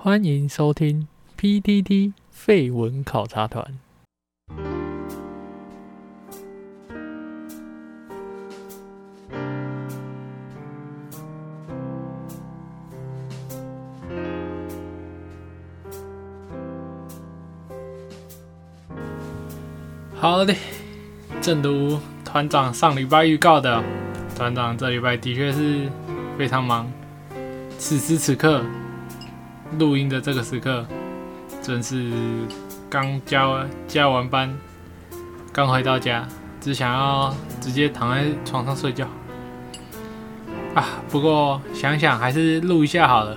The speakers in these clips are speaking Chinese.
欢迎收听 PTT 废文考察团。好的，正如团长上礼拜预告的，团长这礼拜的确是非常忙。此时此刻，录音的这个时刻，正是刚加加完班，刚回到家，只想要直接躺在床上睡觉。啊，不过想想还是录一下好了。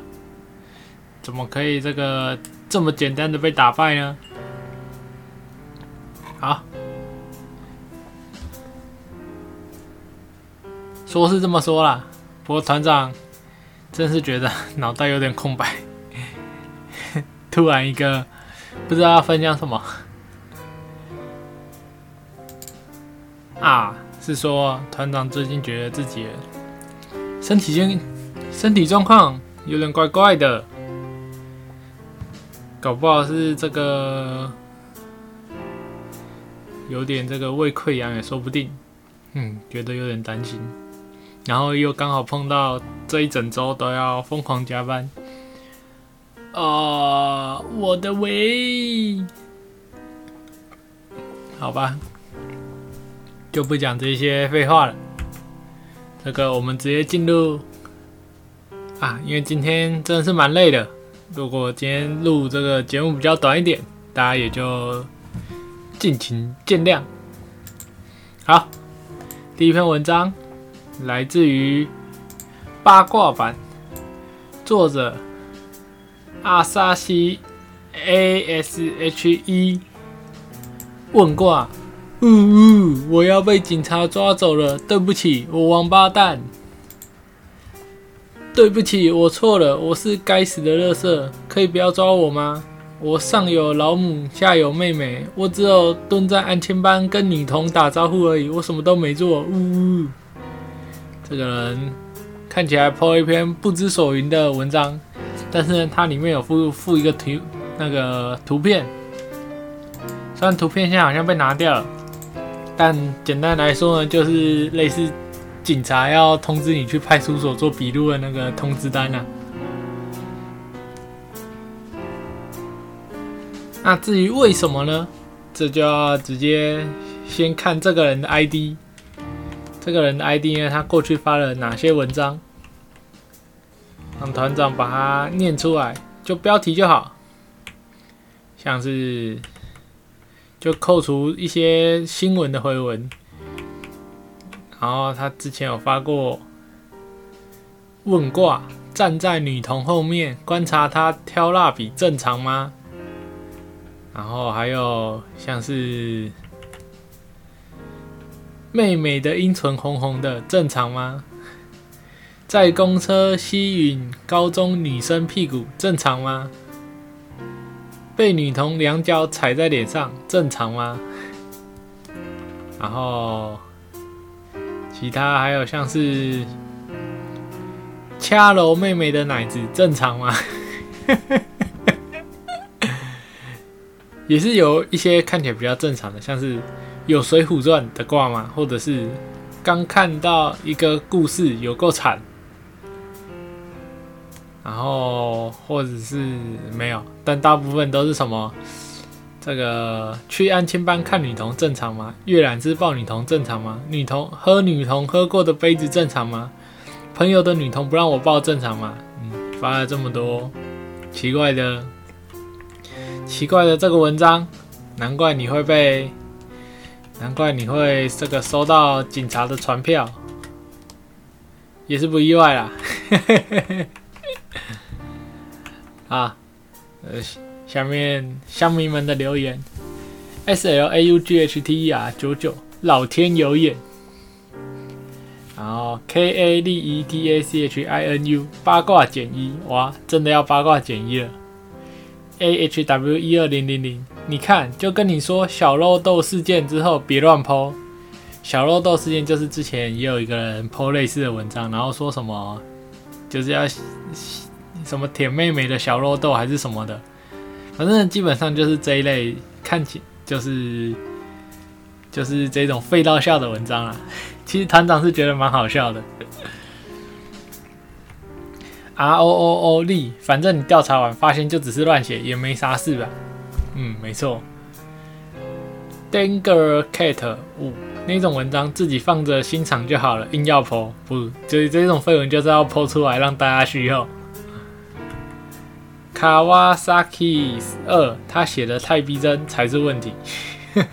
怎么可以这个这么简单的被打败呢？好，说是这么说啦，不过团长真是觉得脑袋有点空白，突然一个不知道要分享什么。啊，是说团长最近觉得自己身体健身体状况有点怪怪的，搞不好是这个。有点这个胃溃疡也说不定，嗯，觉得有点担心，然后又刚好碰到这一整周都要疯狂加班，啊，我的胃，好吧，就不讲这些废话了，这个我们直接进入啊，因为今天真的是蛮累的，如果今天录这个节目比较短一点，大家也就。敬请见谅。好，第一篇文章来自于八卦版，作者阿萨西 A S H E 问卦。呜呜，我要被警察抓走了，对不起，我王八蛋。对不起，我错了，我是该死的乐色，可以不要抓我吗？我上有老母，下有妹妹，我只有蹲在安亲班跟女童打招呼而已，我什么都没做。呜呜，这个人看起来抛一篇不知所云的文章，但是呢，它里面有附附一个图，那个图片，虽然图片现在好像被拿掉了，但简单来说呢，就是类似警察要通知你去派出所做笔录的那个通知单啊。那至于为什么呢？这就要直接先看这个人的 ID。这个人的 ID 呢，他过去发了哪些文章？让团长把它念出来，就标题就好。像是就扣除一些新闻的回文。然后他之前有发过问卦，站在女童后面观察她挑蜡笔，正常吗？然后还有像是妹妹的阴唇红红的，正常吗？在公车吸吮高中女生屁股，正常吗？被女童两脚踩在脸上，正常吗？然后其他还有像是掐揉妹妹的奶子，正常吗？也是有一些看起来比较正常的，像是有《水浒传》的卦吗？或者是刚看到一个故事有够惨，然后或者是没有，但大部分都是什么？这个去安亲班看女童正常吗？阅览室抱女童正常吗？女童喝女童喝过的杯子正常吗？朋友的女童不让我抱正常吗？嗯，发了这么多奇怪的。奇怪的这个文章，难怪你会被，难怪你会这个收到警察的传票，也是不意外啦。啊，呃，下面乡民们的留言，S L A U G H T E R 九九，老天有眼。然后 K A L E T A C H I N U 八卦减一，哇，真的要八卦减一了。A H W 一二零零零，你看，就跟你说小肉豆事件之后别乱剖。小肉豆事件就是之前也有一个人剖类似的文章，然后说什么就是要什么舔妹妹的小肉豆还是什么的，反正基本上就是这一类，看起就是就是这种废到笑的文章啊。其实团长是觉得蛮好笑的。R O O O 力，反正你调查完发现就只是乱写，也没啥事吧？嗯，没错。Danger Cat 五那种文章自己放着欣赏就好了，硬要剖不，就是这种废文就是要剖出来让大家需要。Kawasaki 二，他写的太逼真才是问题。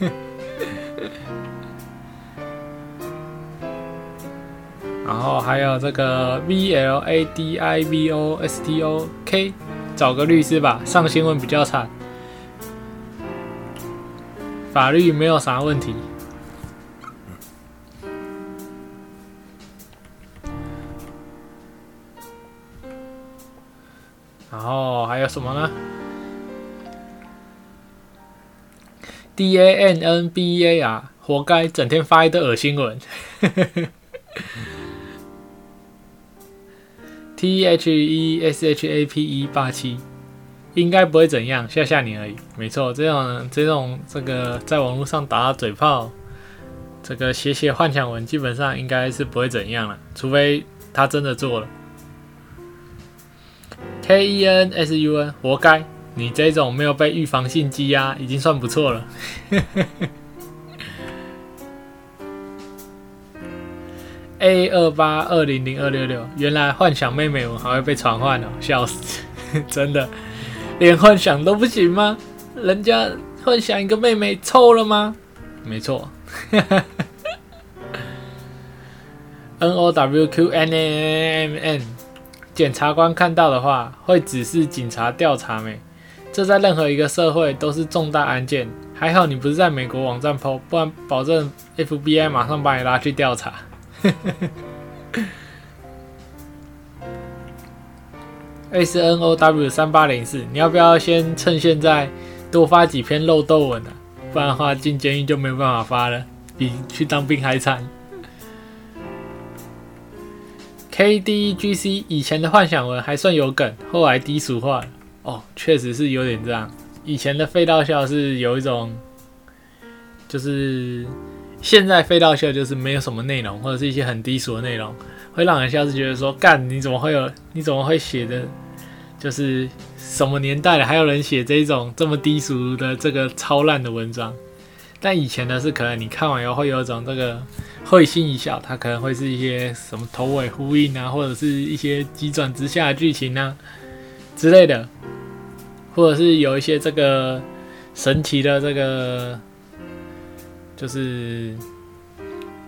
然后还有这个 V L A D I V O S T O K，找个律师吧，上新闻比较惨。法律没有啥问题。然后还有什么呢？D A N N B A 啊，活该，整天发一堆恶心文。T H E S H A P E 八七，应该不会怎样，吓吓你而已。没错，这种这种这个在网络上打嘴炮，这个写写幻想文，基本上应该是不会怎样了，除非他真的做了。K E N S U N，活该，你这种没有被预防性积压，已经算不错了。A 二八二零零二六六，原来幻想妹妹我还会被传唤哦，笑死！真的，连幻想都不行吗？人家幻想一个妹妹臭了吗？没错。N O W Q N A M N，检察官看到的话会指示警察调查没？这在任何一个社会都是重大案件。还好你不是在美国网站 PO，不然保证 FBI 马上把你拉去调查。S N O W 三八零四，你要不要先趁现在多发几篇漏斗文啊？不然的话进监狱就没有办法发了，比去当兵还惨。K D G C 以前的幻想文还算有梗，后来低俗化了。哦，确实是有点这样。以前的废道笑是有一种，就是。现在废道笑就是没有什么内容，或者是一些很低俗的内容，会让人笑是觉得说干你怎么会有你怎么会写的，就是什么年代了还有人写这种这么低俗的这个超烂的文章？但以前的是可能你看完以后会有一种这个会心一笑，它可能会是一些什么头尾呼应啊，或者是一些急转直下的剧情啊之类的，或者是有一些这个神奇的这个。就是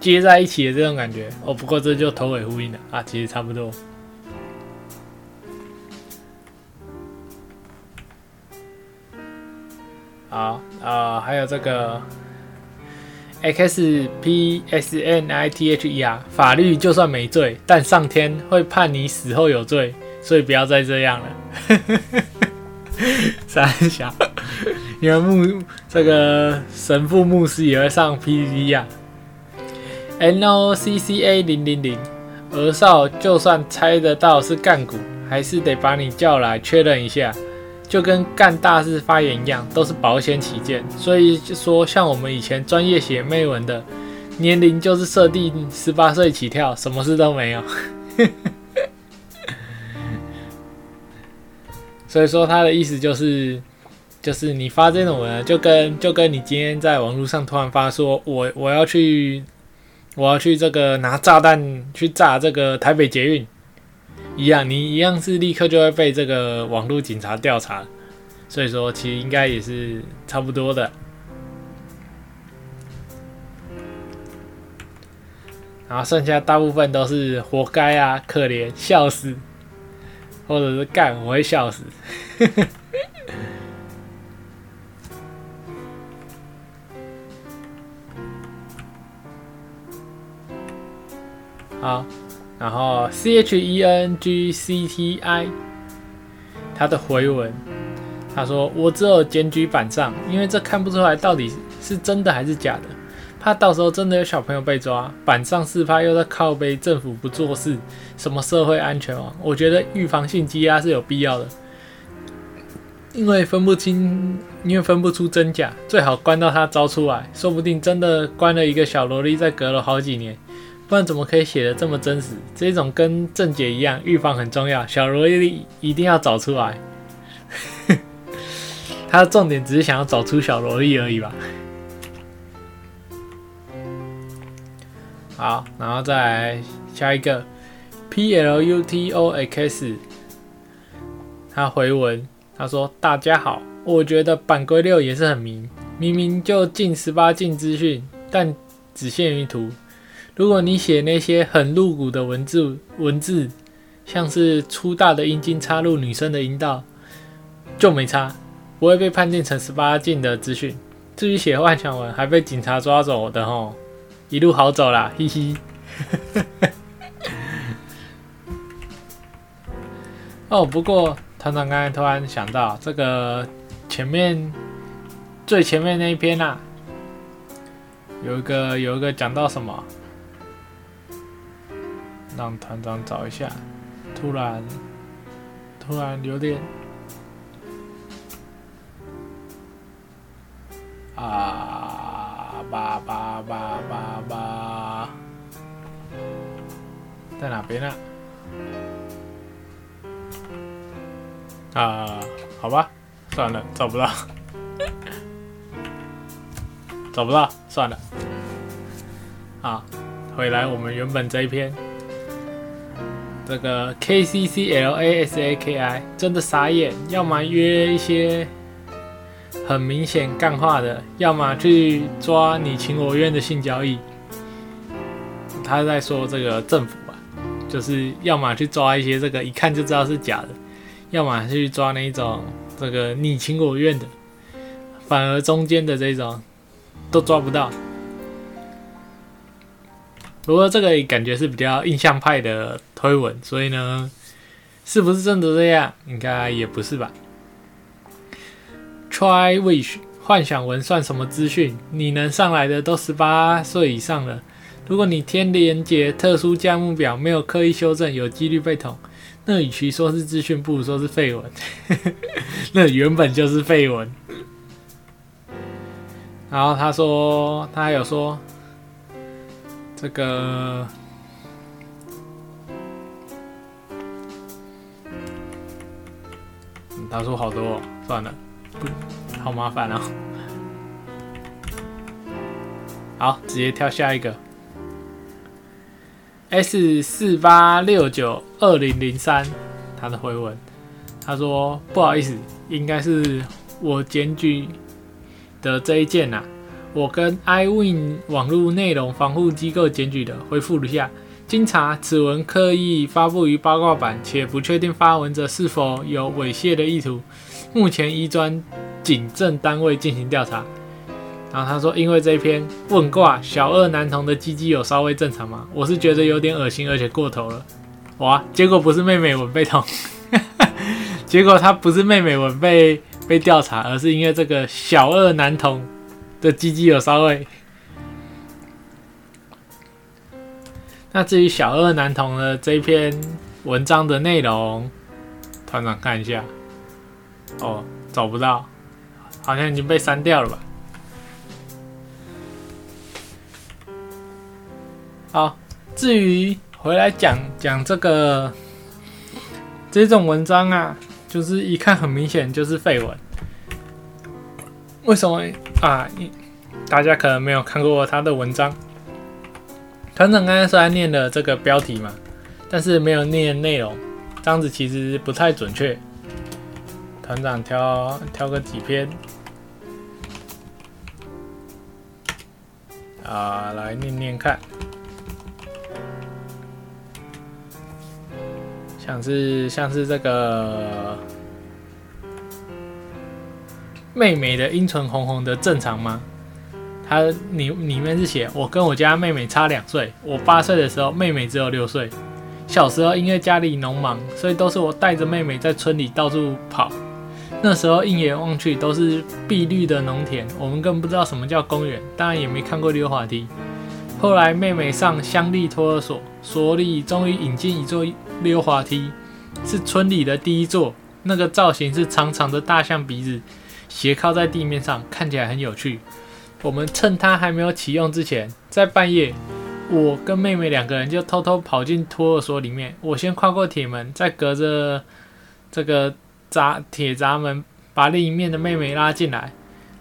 接在一起的这种感觉哦，不过这就头尾呼应了啊，其实差不多。好啊，还有这个 X P S N I T H E R，法律就算没罪，但上天会判你死后有罪，所以不要再这样了。三小，你们牧这个神父牧师也会上 PPT 呀？N O C C A 零零零，儿少就算猜得到是干股，还是得把你叫来确认一下，就跟干大事发言一样，都是保险起见。所以说，像我们以前专业写媚文的，年龄就是设定十八岁起跳，什么事都没有。所以说他的意思就是，就是你发这种文，就跟就跟你今天在网络上突然发说，我我要去，我要去这个拿炸弹去炸这个台北捷运一样，你一样是立刻就会被这个网络警察调查。所以说，其实应该也是差不多的。然后剩下大部分都是活该啊，可怜，笑死。或者是干，我会笑死。好，然后 C H E N G C T I，他的回文，他说：“我只有检举板上，因为这看不出来到底是真的还是假的。怕到时候真的有小朋友被抓，板上四趴又在靠背政府不做事，什么社会安全网，我觉得预防性羁押是有必要的。因为分不清，因为分不出真假，最好关到他招出来，说不定真的关了一个小萝莉，在隔了好几年，不然怎么可以写的这么真实？这种跟正解一样，预防很重要，小萝莉一定要找出来。他的重点只是想要找出小萝莉而已吧。好，然后再来下一个 P L U T O X，他回文。他说：“大家好，我觉得版规六也是很明，明明就禁十八禁资讯，但只限于图。如果你写那些很露骨的文字，文字像是粗大的阴茎插入女生的阴道，就没差，不会被判定成十八禁的资讯。至于写幻想文还被警察抓走的吼，一路好走啦，嘻嘻。哦，不过。”团长刚才突然想到，这个前面最前面那一篇呐，有一个有一个讲到什么，让团长找一下。突然突然有点啊吧吧吧吧吧，在哪边呢？啊，好吧，算了，找不到，找不到，算了。啊，回来我们原本这一篇，这个 K C C L A S A K I 真的傻眼，要么约一些很明显干话的，要么去抓你情我愿的性交易。他在说这个政府吧，就是要么去抓一些这个一看就知道是假的。要么去抓那一种这个你情我愿的，反而中间的这种都抓不到。不过这个感觉是比较印象派的推文，所以呢，是不是真的这样？应该也不是吧。Try wish 幻想文算什么资讯？你能上来的都十八岁以上了。如果你天连接特殊价目表没有刻意修正，有几率被捅。那与其说是资讯，不如说是废文。那原本就是废文。然后他说，他还有说，这个，他说好多，算了，不好麻烦啊。好，直接跳下一个。S 四八六九二零零三，他的回文，他说不好意思，应该是我检举的这一件呐，我跟 iWin 网络内容防护机构检举的，回复如下：经查，此文刻意发布于八卦版，且不确定发文者是否有猥亵的意图，目前依专警政单位进行调查。然后他说：“因为这篇问卦小二男童的鸡鸡有稍微正常吗？我是觉得有点恶心，而且过头了。哇！结果不是妹妹文被捅，结果他不是妹妹文被被调查，而是因为这个小二男童的鸡鸡有稍微。那至于小二男童的这篇文章的内容，团长看一下。哦，找不到，好像已经被删掉了吧。”好，至于回来讲讲这个这种文章啊，就是一看很明显就是废文。为什么啊？大家可能没有看过他的文章。团长刚才虽然念了这个标题嘛，但是没有念内容，这样子其实不太准确。团长挑挑个几篇啊，来念念看。像是像是这个妹妹的阴唇红红的正常吗？它里里面是写我跟我家妹妹差两岁，我八岁的时候妹妹只有六岁。小时候因为家里农忙，所以都是我带着妹妹在村里到处跑。那时候一眼望去都是碧绿的农田，我们更不知道什么叫公园，当然也没看过溜滑梯。后来妹妹上乡立托儿所，所里终于引进一座溜滑梯，是村里的第一座。那个造型是长长的大象鼻子，斜靠在地面上，看起来很有趣。我们趁它还没有启用之前，在半夜，我跟妹妹两个人就偷偷跑进托儿所里面。我先跨过铁门，再隔着这个。闸铁闸门把另一面的妹妹拉进来，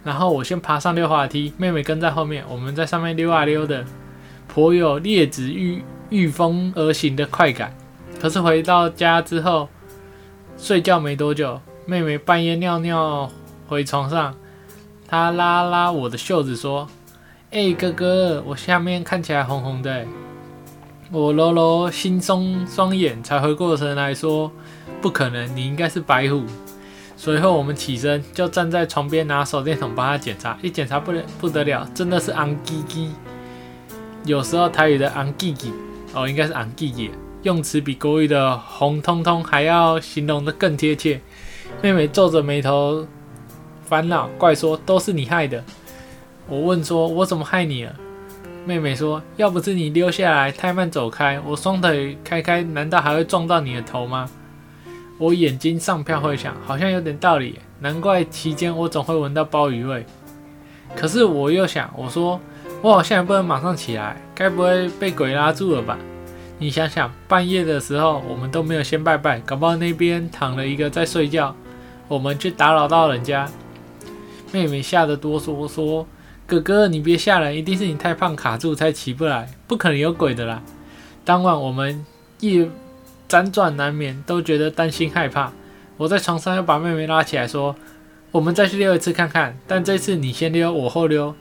然后我先爬上溜滑梯，妹妹跟在后面，我们在上面溜啊溜的，颇有列子御御风而行的快感。可是回到家之后，睡觉没多久，妹妹半夜尿尿回床上，他拉拉我的袖子说：“哎，哥哥，我下面看起来红红的。”我揉揉惺忪双眼，才回过神来说。不可能，你应该是白虎。随后我们起身，就站在床边拿手电筒帮他检查。一检查不得不得了，真的是昂叽叽。有时候台语的昂叽叽，哦，应该是昂叽叽，用词比国语的红彤彤还要形容的更贴切。妹妹皱着眉头烦恼，怪说都是你害的。我问说，我怎么害你了？妹妹说，要不是你溜下来太慢走开，我双腿开开，难道还会撞到你的头吗？我眼睛上飘回想，好像有点道理，难怪期间我总会闻到鲍鱼味。可是我又想，我说我好像也不能马上起来，该不会被鬼拉住了吧？你想想，半夜的时候我们都没有先拜拜，搞不好那边躺了一个在睡觉，我们去打扰到人家。妹妹吓得哆嗦说：“哥哥，你别吓人，一定是你太胖卡住才起不来，不可能有鬼的啦。”当晚我们夜。辗转难眠，都觉得担心害怕。我在床上又把妹妹拉起来，说：“我们再去溜一次看看，但这次你先溜，我后溜，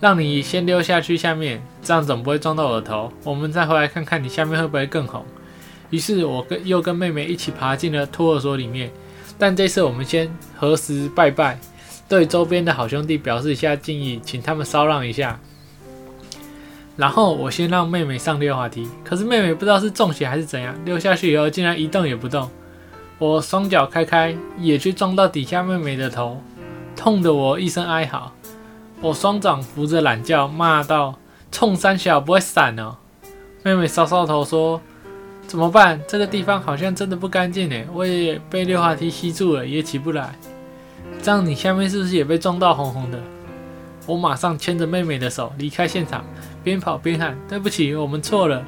让你先溜下去下面，这样总不会撞到我头。我们再回来看看你下面会不会更红。”于是，我跟又跟妹妹一起爬进了托儿所里面。但这次我们先合十拜拜，对周边的好兄弟表示一下敬意，请他们稍让一下。然后我先让妹妹上溜滑梯，可是妹妹不知道是中邪还是怎样，溜下去以后竟然一动也不动。我双脚开开，也去撞到底下妹妹的头，痛得我一声哀嚎。我双掌扶着懒觉，骂道：“冲三小不会闪哦！”妹妹搔搔头说：“怎么办？这个地方好像真的不干净诶，我也被溜滑梯吸住了，也起不来。这样你下面是不是也被撞到红红的？”我马上牵着妹妹的手离开现场。边跑边喊：“对不起，我们错了，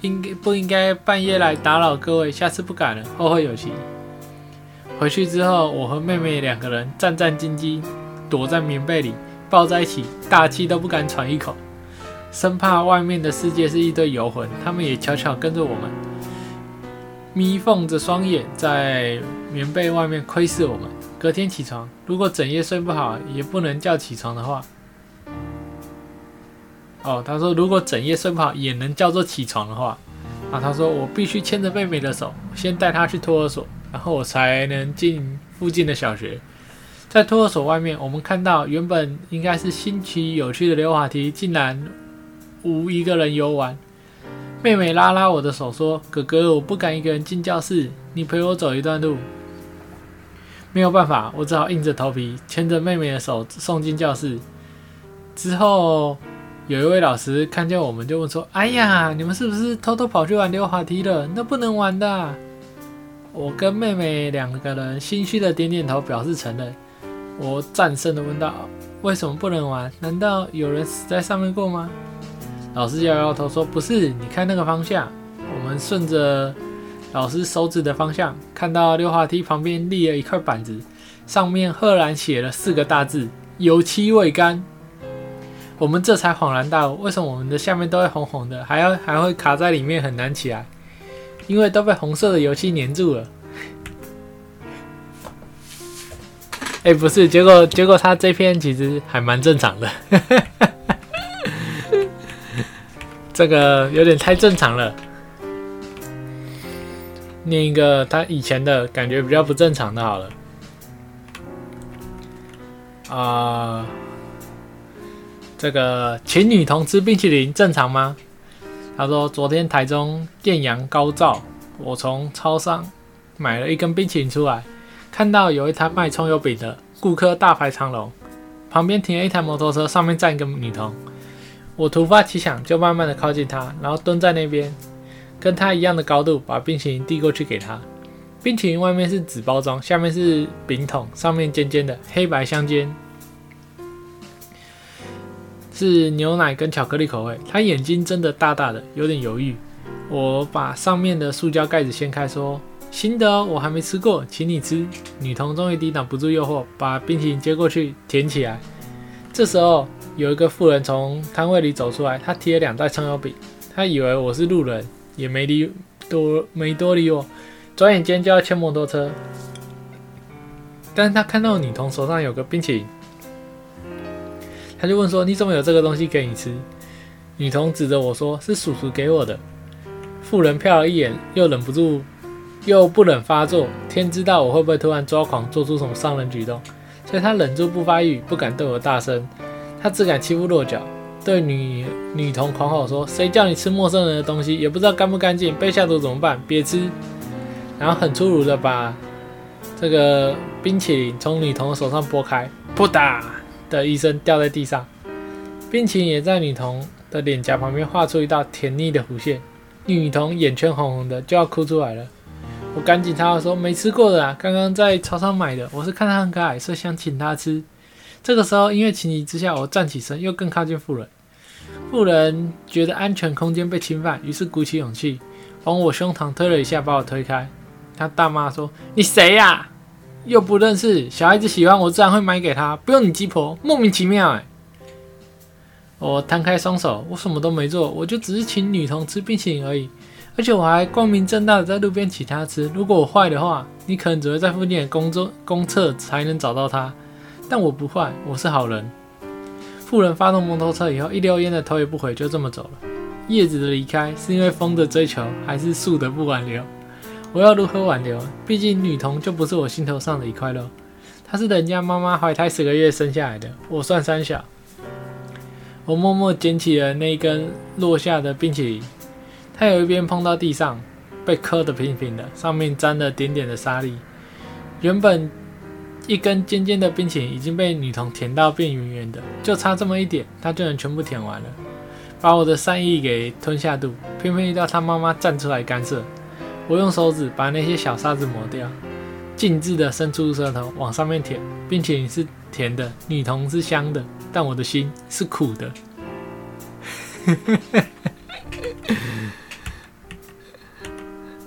应该不应该半夜来打扰各位？下次不敢了，后会有期。”回去之后，我和妹妹两个人战战兢兢，躲在棉被里抱在一起，大气都不敢喘一口，生怕外面的世界是一堆游魂。他们也悄悄跟着我们，眯缝着双眼在棉被外面窥视我们。隔天起床，如果整夜睡不好，也不能叫起床的话。哦，他说如果整夜睡不好也能叫做起床的话，啊，他说我必须牵着妹妹的手，先带她去托儿所，然后我才能进附近的小学。在托儿所外面，我们看到原本应该是新奇有趣的溜滑梯，竟然无一个人游玩。妹妹拉拉我的手说：“哥哥，我不敢一个人进教室，你陪我走一段路。”没有办法，我只好硬着头皮牵着妹妹的手送进教室。之后。有一位老师看见我们，就问说：“哎呀，你们是不是偷偷跑去玩溜滑梯了？那不能玩的。”我跟妹妹两个人心虚的点点头，表示承认。我战胜的问道：“为什么不能玩？难道有人死在上面过吗？”老师摇摇头说：“不是，你看那个方向。”我们顺着老师手指的方向，看到溜滑梯旁边立了一块板子，上面赫然写了四个大字：“油漆未干。”我们这才恍然大悟，为什么我们的下面都会红红的，还要还会卡在里面很难起来？因为都被红色的油漆粘住了。哎，不是，结果结果他这篇其实还蛮正常的，这个有点太正常了。念一个他以前的感觉比较不正常的好了，啊。这个请女童吃冰淇淋正常吗？他说昨天台中艳阳高照，我从超商买了一根冰淇淋出来，看到有一摊卖葱油饼的顾客大排长龙，旁边停了一台摩托车，上面站一个女童。我突发奇想，就慢慢的靠近她，然后蹲在那边，跟他一样的高度，把冰淇淋递过去给他。冰淇淋外面是纸包装，下面是饼筒，上面尖尖的，黑白相间，是牛奶跟巧克力口味。他眼睛睁得大大的，有点犹豫。我把上面的塑胶盖子掀开，说。新的哦，我还没吃过，请你吃。女童终于抵挡不住诱惑，把冰淇淋接过去舔起来。这时候，有一个妇人从摊位里走出来，她提了两袋葱油饼。她以为我是路人，也没理多没多理我。转眼间就要牵摩托车，但是她看到女童手上有个冰淇淋，他就问说：“你怎么有这个东西给你吃？”女童指着我说：“是叔叔给我的。”妇人瞟了一眼，又忍不住。又不忍发作，天知道我会不会突然抓狂，做出什么伤人举动，所以他忍住不发育，不敢对我大声，他只敢欺负弱小，对女女童狂吼说：“谁叫你吃陌生人的东西？也不知道干不干净，被下毒怎么办？别吃！”然后很粗鲁的把这个冰淇淋从女童的手上拨开，噗嗒的一声掉在地上，冰淇淋也在女童的脸颊旁边画出一道甜腻的弧线，女童眼圈红红的，就要哭出来了。我赶紧插话说：“没吃过的啦，刚刚在超市买的。我是看他很可爱，所以想请他吃。”这个时候，因为情急之下，我站起身，又更靠近妇人。路人觉得安全空间被侵犯，于是鼓起勇气往我胸膛推了一下，把我推开。他大骂说：“你谁呀？又不认识，小孩子喜欢我自然会买给他，不用你鸡婆，莫名其妙哎！”我摊开双手，我什么都没做，我就只是请女童吃冰淇淋而已。而且我还光明正大的在路边请他吃。如果我坏的话，你可能只会在附近的公中公厕才能找到他。但我不坏，我是好人。富人发动摩托车以后，一溜烟的头也不回，就这么走了。叶子的离开是因为风的追求，还是树的不挽留？我要如何挽留？毕竟女童就不是我心头上的一块肉，她是人家妈妈怀胎十个月生下来的，我算三小。我默默捡起了那一根落下的冰淇淋。它有一边碰到地上，被磕得平平的，上面沾了点点的沙粒。原本一根尖尖的冰淇淋已经被女童舔到变圆圆的，就差这么一点，她就能全部舔完了，把我的善意给吞下肚。偏偏遇到她妈妈站出来干涉，我用手指把那些小沙子抹掉，径自的伸出舌头往上面舔。冰淇淋是甜的，女童是香的，但我的心是苦的。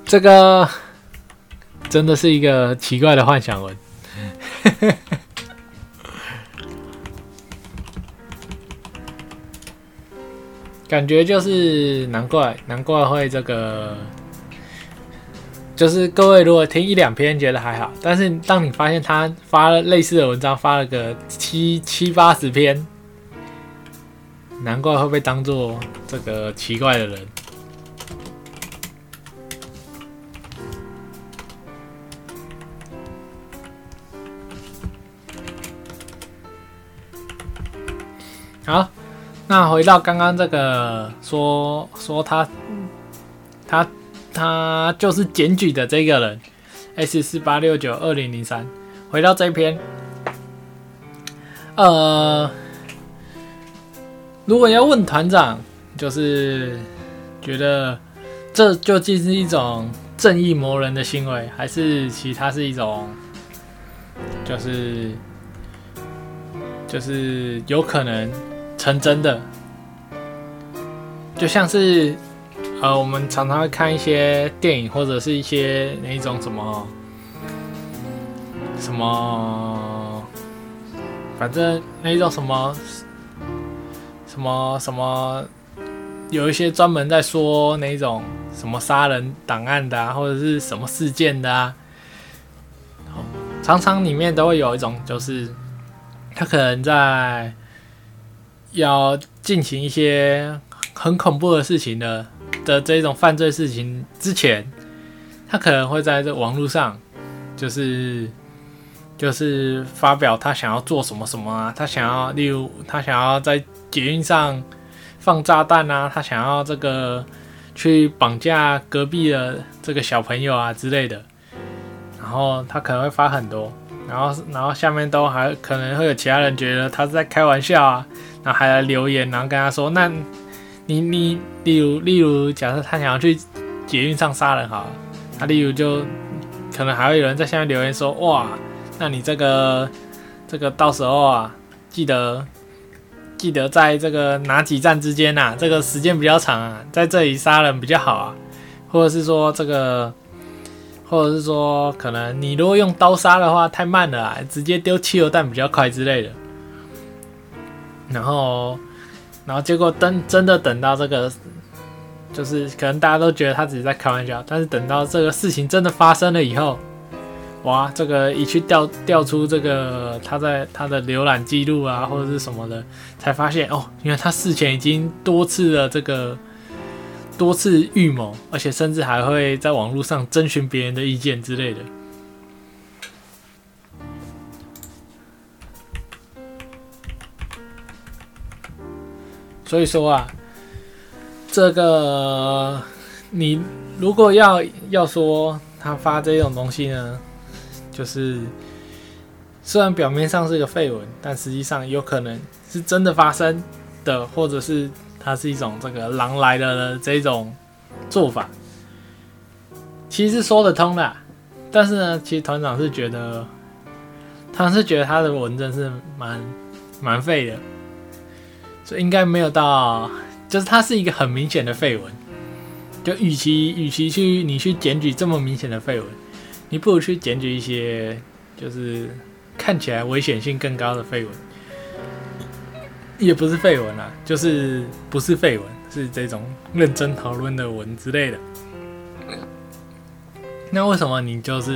这个真的是一个奇怪的幻想文，感觉就是难怪，难怪会这个，就是各位如果听一两篇觉得还好，但是当你发现他发了类似的文章，发了个七七八十篇，难怪会被当做这个奇怪的人。好，那回到刚刚这个说说他他他就是检举的这个人，S 四八六九二零零三。回到这篇，呃，如果要问团长，就是觉得这究竟是一种正义魔人的行为，还是其他是一种，就是就是有可能。成真的，就像是呃，我们常常会看一些电影，或者是一些那一种什么什么，反正那一种什么什么什么，有一些专门在说那一种什么杀人档案的，或者是什么事件的啊，常常里面都会有一种，就是他可能在。要进行一些很恐怖的事情的的这种犯罪事情之前，他可能会在这网络上，就是就是发表他想要做什么什么啊，他想要例如他想要在捷运上放炸弹啊，他想要这个去绑架隔壁的这个小朋友啊之类的，然然后他可能会发很多，然后然后下面都还可能会有其他人觉得他是在开玩笑啊，然后还来留言，然后跟他说，那你你例如例如假设他想要去捷运上杀人哈，他例如就可能还会有人在下面留言说，哇，那你这个这个到时候啊，记得记得在这个哪几站之间呐，这个时间比较长啊，在这里杀人比较好啊，或者是说这个。或者是说，可能你如果用刀杀的话太慢了，直接丢汽油弹比较快之类的。然后，然后结果等真的等到这个，就是可能大家都觉得他只是在开玩笑，但是等到这个事情真的发生了以后，哇，这个一去调调出这个他在他的浏览记录啊，或者是什么的，才发现哦，因为他事前已经多次的这个。多次预谋，而且甚至还会在网络上征询别人的意见之类的。所以说啊，这个你如果要要说他发这种东西呢，就是虽然表面上是个绯闻，但实际上有可能是真的发生的，或者是。它是一种这个狼来了的这种做法，其实说得通的。但是呢，其实团长是觉得，他是觉得他的文真是蛮蛮废的，所以应该没有到，就是它是一个很明显的废文。就与其与其去你去检举这么明显的废文，你不如去检举一些就是看起来危险性更高的废文。也不是废文啊，就是不是废文，是这种认真讨论的文之类的。那为什么你就是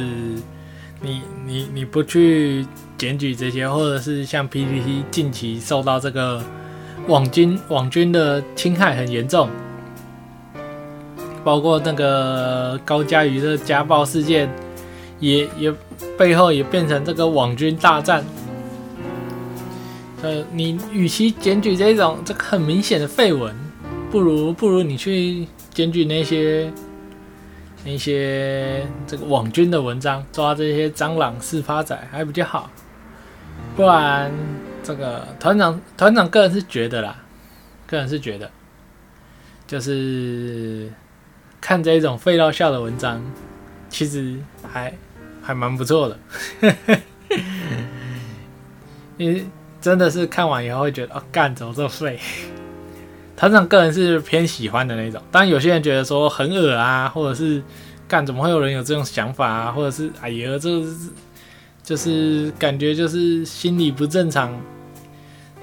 你你你不去检举这些，或者是像 PPT 近期受到这个网军网军的侵害很严重，包括那个高嘉瑜的家暴事件，也也背后也变成这个网军大战。呃，你与其检举这种这个很明显的废文，不如不如你去检举那些那些这个网军的文章，抓这些蟑螂四发仔还比较好。不然，这个团长团长个人是觉得啦，个人是觉得，就是看这种废到笑的文章，其实还还蛮不错的，因为。真的是看完以后会觉得哦，干怎么这么废？团长个人是偏喜欢的那种，当然有些人觉得说很恶啊，或者是干怎么会有人有这种想法啊，或者是哎呀，这是就是感觉就是心理不正常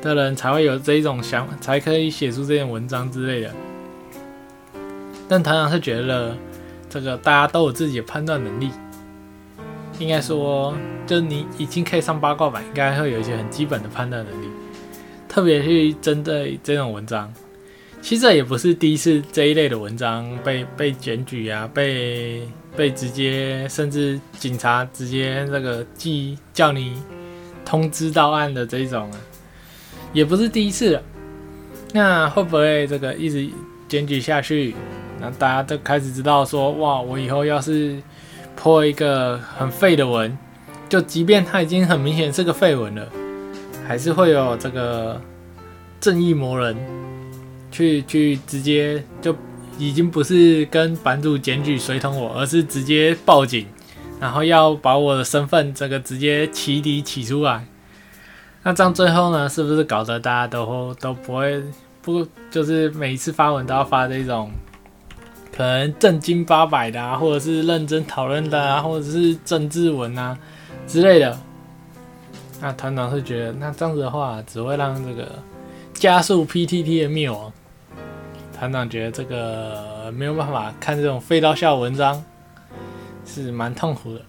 的人才会有这一种想，才可以写出这篇文章之类的。但团长是觉得这个大家都有自己的判断能力。应该说，就你已经可以上八卦版，应该会有一些很基本的判断能力。特别去针对这种文章，其实也不是第一次这一类的文章被被检举啊，被被直接甚至警察直接那个记叫你通知到案的这种啊，也不是第一次了。那会不会这个一直检举下去，那大家都开始知道说，哇，我以后要是。破一个很废的文，就即便它已经很明显是个废文了，还是会有这个正义魔人去 去直接就已经不是跟版主检举随同我，而是直接报警，然后要把我的身份这个直接起底起出来。那这样最后呢，是不是搞得大家都都不会不就是每一次发文都要发这种？可能正经八百的啊，或者是认真讨论的啊，或者是政治文啊之类的。那团长是觉得，那这样子的话，只会让这个加速 PTT 的灭亡。团长觉得这个没有办法看这种废到笑文章，是蛮痛苦的。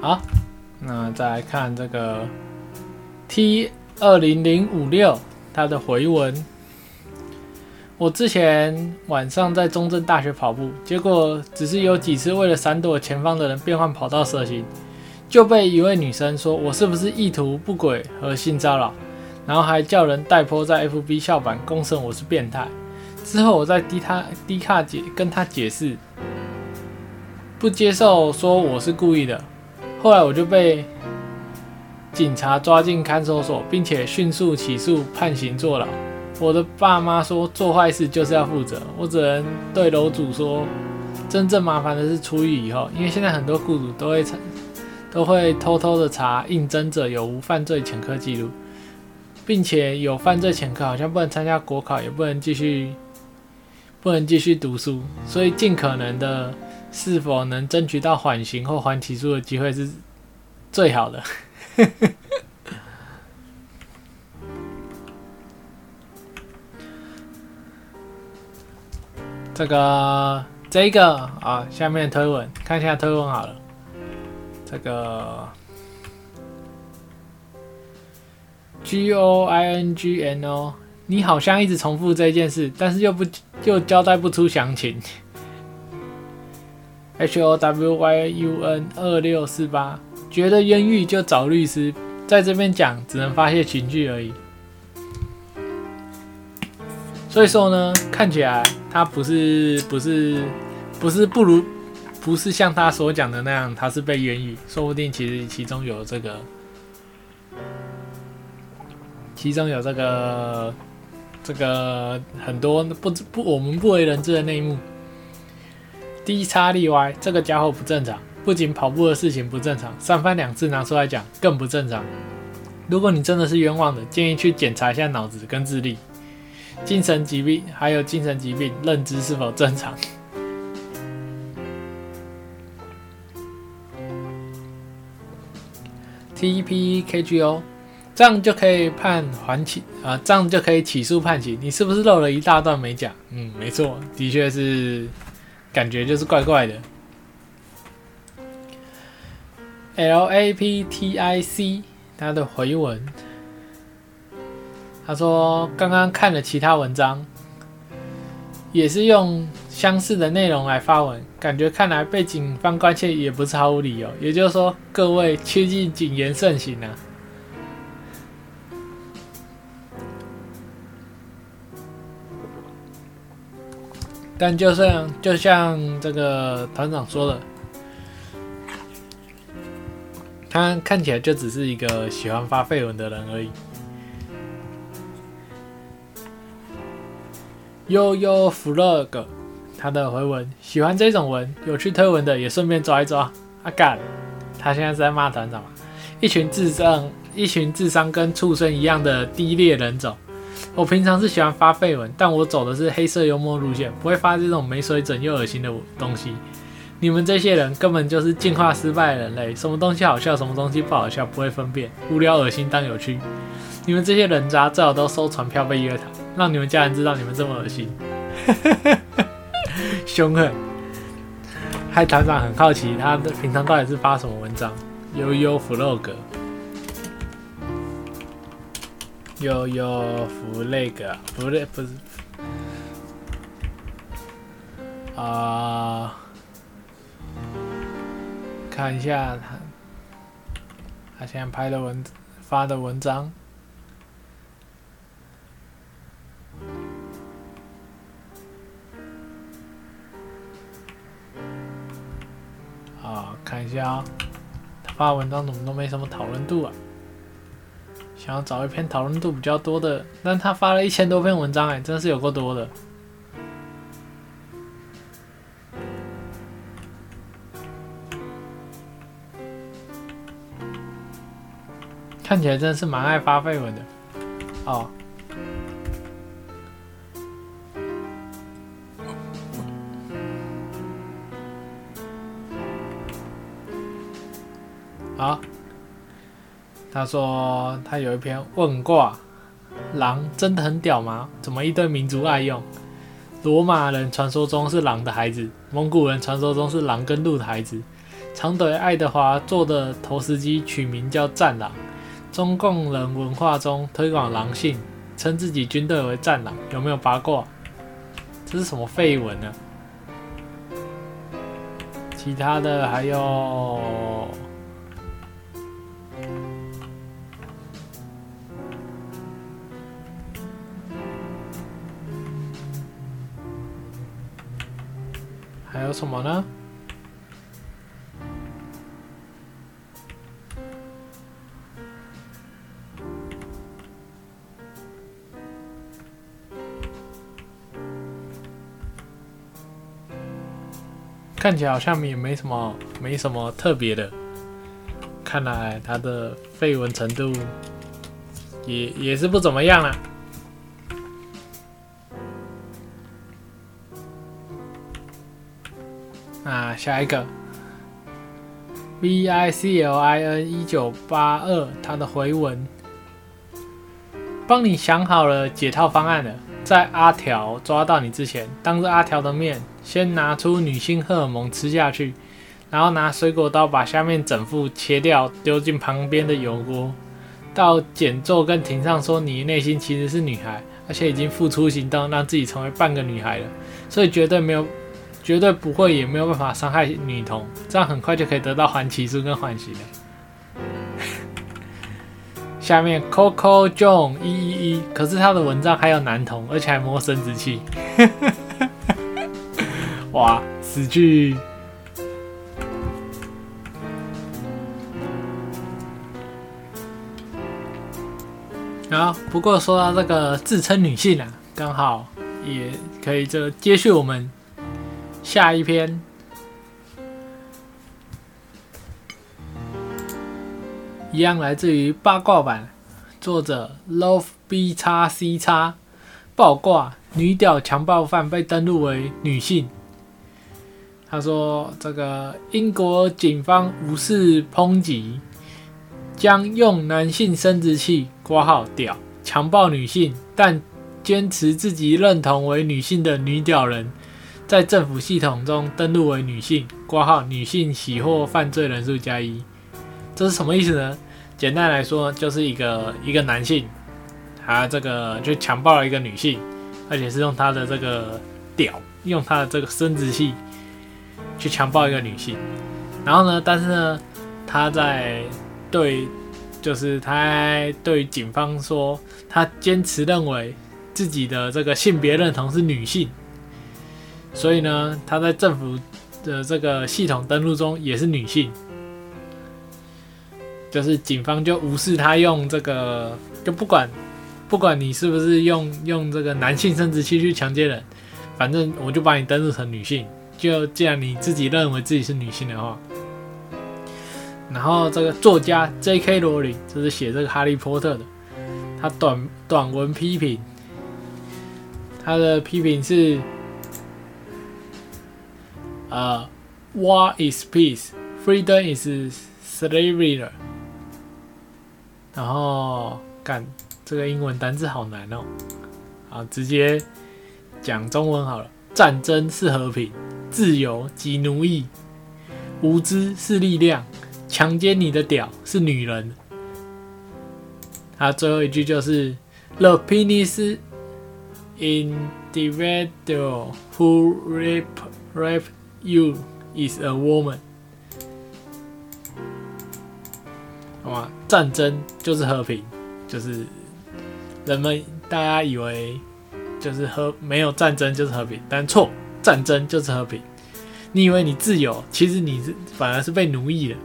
好。那再来看这个 T 二零零五六，它的回文。我之前晚上在中正大学跑步，结果只是有几次为了闪躲前方的人变换跑道蛇形，就被一位女生说我是不是意图不轨和性骚扰。然后还叫人带坡在 FB 校版公审我是变态。之后我在低他低卡解跟他解释，不接受说我是故意的。后来我就被警察抓进看守所，并且迅速起诉判刑坐牢。我的爸妈说做坏事就是要负责，我只能对楼主说，真正麻烦的是出狱以后，因为现在很多雇主都会查，都会偷偷的查应征者有无犯罪前科记录，并且有犯罪前科好像不能参加国考，也不能继续不能继续读书，所以尽可能的是否能争取到缓刑或缓起诉的机会是最好的。这个这个啊，下面推文看一下推文好了。这个 G O I N G N O，你好像一直重复这件事，但是又不又交代不出详情。H O W Y U N 二六四八，觉得冤狱就找律师，在这边讲只能发泄情绪而已。所以说呢，看起来他不是不是不是不如不是像他所讲的那样，他是被冤狱，说不定其实其中有这个，其中有这个这个很多不不我们不为人知的内幕。D 叉例 Y 这个家伙不正常，不仅跑步的事情不正常，三番两次拿出来讲更不正常。如果你真的是冤枉的，建议去检查一下脑子跟智力。精神疾病，还有精神疾病认知是否正常？T P K G O，这样就可以判缓起啊，这样就可以起诉判刑。你是不是漏了一大段没讲？嗯，没错，的确是，感觉就是怪怪的。L A P T I C，他的回文。他说：“刚刚看了其他文章，也是用相似的内容来发文，感觉看来被警方关切也不是毫无理由。也就是说，各位切记谨言慎行啊！但就像就像这个团长说的，他看起来就只是一个喜欢发绯闻的人而已。”悠悠 vlog，他的回文喜欢这种文，有趣推文的也顺便抓一抓。阿干，他现在是在骂团长吗？一群智商，一群智商跟畜生一样的低劣人种。我平常是喜欢发绯闻，但我走的是黑色幽默路线，不会发这种没水准又恶心的东西。你们这些人根本就是进化失败的人类，什么东西好笑，什么东西不好笑，不会分辨，无聊恶心当有趣。你们这些人渣最好都收传票被约谈。让你们家人知道你们这么恶心，凶狠，害团长很好奇，他平常到底是发什么文章？悠悠 vlog，悠悠 vlog，不对，不是啊，看一下他，他现在拍的文发的文章。看一下啊，他发文章怎么都没什么讨论度啊？想要找一篇讨论度比较多的，但他发了一千多篇文章，哎，真是有够多的。看起来真的是蛮爱发绯闻的，哦。好，他说他有一篇问卦，狼真的很屌吗？怎么一堆民族爱用？罗马人传说中是狼的孩子，蒙古人传说中是狼跟鹿的孩子。长腿爱德华做的投石机取名叫战狼。中共人文化中推广狼性，称自己军队为战狼，有没有八卦？这是什么废文呢？其他的还有。还有什么呢？看起来好像也没什么，没什么特别的。看来他的绯闻程度也也是不怎么样了。啊，下一个，V I C L I N 一九八二，他的回文，帮你想好了解套方案了，在阿条抓到你之前，当着阿条的面，先拿出女性荷尔蒙吃下去。然后拿水果刀把下面整副切掉，丢进旁边的油锅。到减奏跟庭上说，你内心其实是女孩，而且已经付出行动，让自己成为半个女孩了。所以绝对没有，绝对不会，也没有办法伤害女童。这样很快就可以得到缓起诉跟缓刑了。下面 Coco John 一一一，可是他的文章还有男童，而且还摸生殖器。哇，死去。好，不过说到这个自称女性啊，刚好也可以这接续我们下一篇，一样来自于八卦版，作者 Love B 叉 C 叉爆卦女屌强暴犯被登录为女性。他说这个英国警方无视抨击。将用男性生殖器挂号屌强暴女性，但坚持自己认同为女性的女屌人，在政府系统中登录为女性挂号女性喜获犯罪人数加一，这是什么意思呢？简单来说，就是一个一个男性，他这个就强暴了一个女性，而且是用他的这个屌，用他的这个生殖器去强暴一个女性，然后呢，但是呢，他在对，就是他对警方说，他坚持认为自己的这个性别认同是女性，所以呢，他在政府的这个系统登录中也是女性，就是警方就无视他用这个，就不管不管你是不是用用这个男性生殖器去强奸人，反正我就把你登录成女性，就既然你自己认为自己是女性的话。然后这个作家 J.K. 罗琳就是写这个《哈利波特》的，他短短文批评，他的批评是：呃，War is peace, freedom is slavery。然后干这个英文单字好难哦，好直接讲中文好了。战争是和平，自由即奴役，无知是力量。强奸你的屌是女人。他最后一句就是 “The penis individual who rape rape you is a woman”。好吗？战争就是和平，就是人们大家以为就是和没有战争就是和平，但错，战争就是和平。你以为你自由，其实你是反而是被奴役的。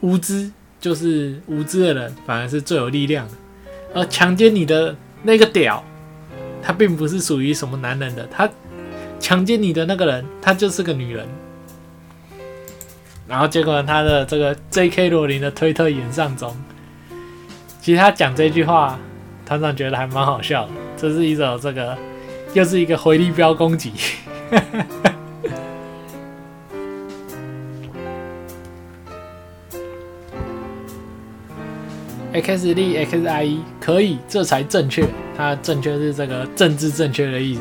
无知就是无知的人，反而是最有力量的。而强奸你的那个屌，他并不是属于什么男人的，他强奸你的那个人，她就是个女人。然后结果他的这个 J.K. 罗琳的推特演上中，其实他讲这句话，团长觉得还蛮好笑的。这是一种这个，又是一个回力镖攻击。X D X I E 可以，这才正确。它正确是这个政治正确的意思。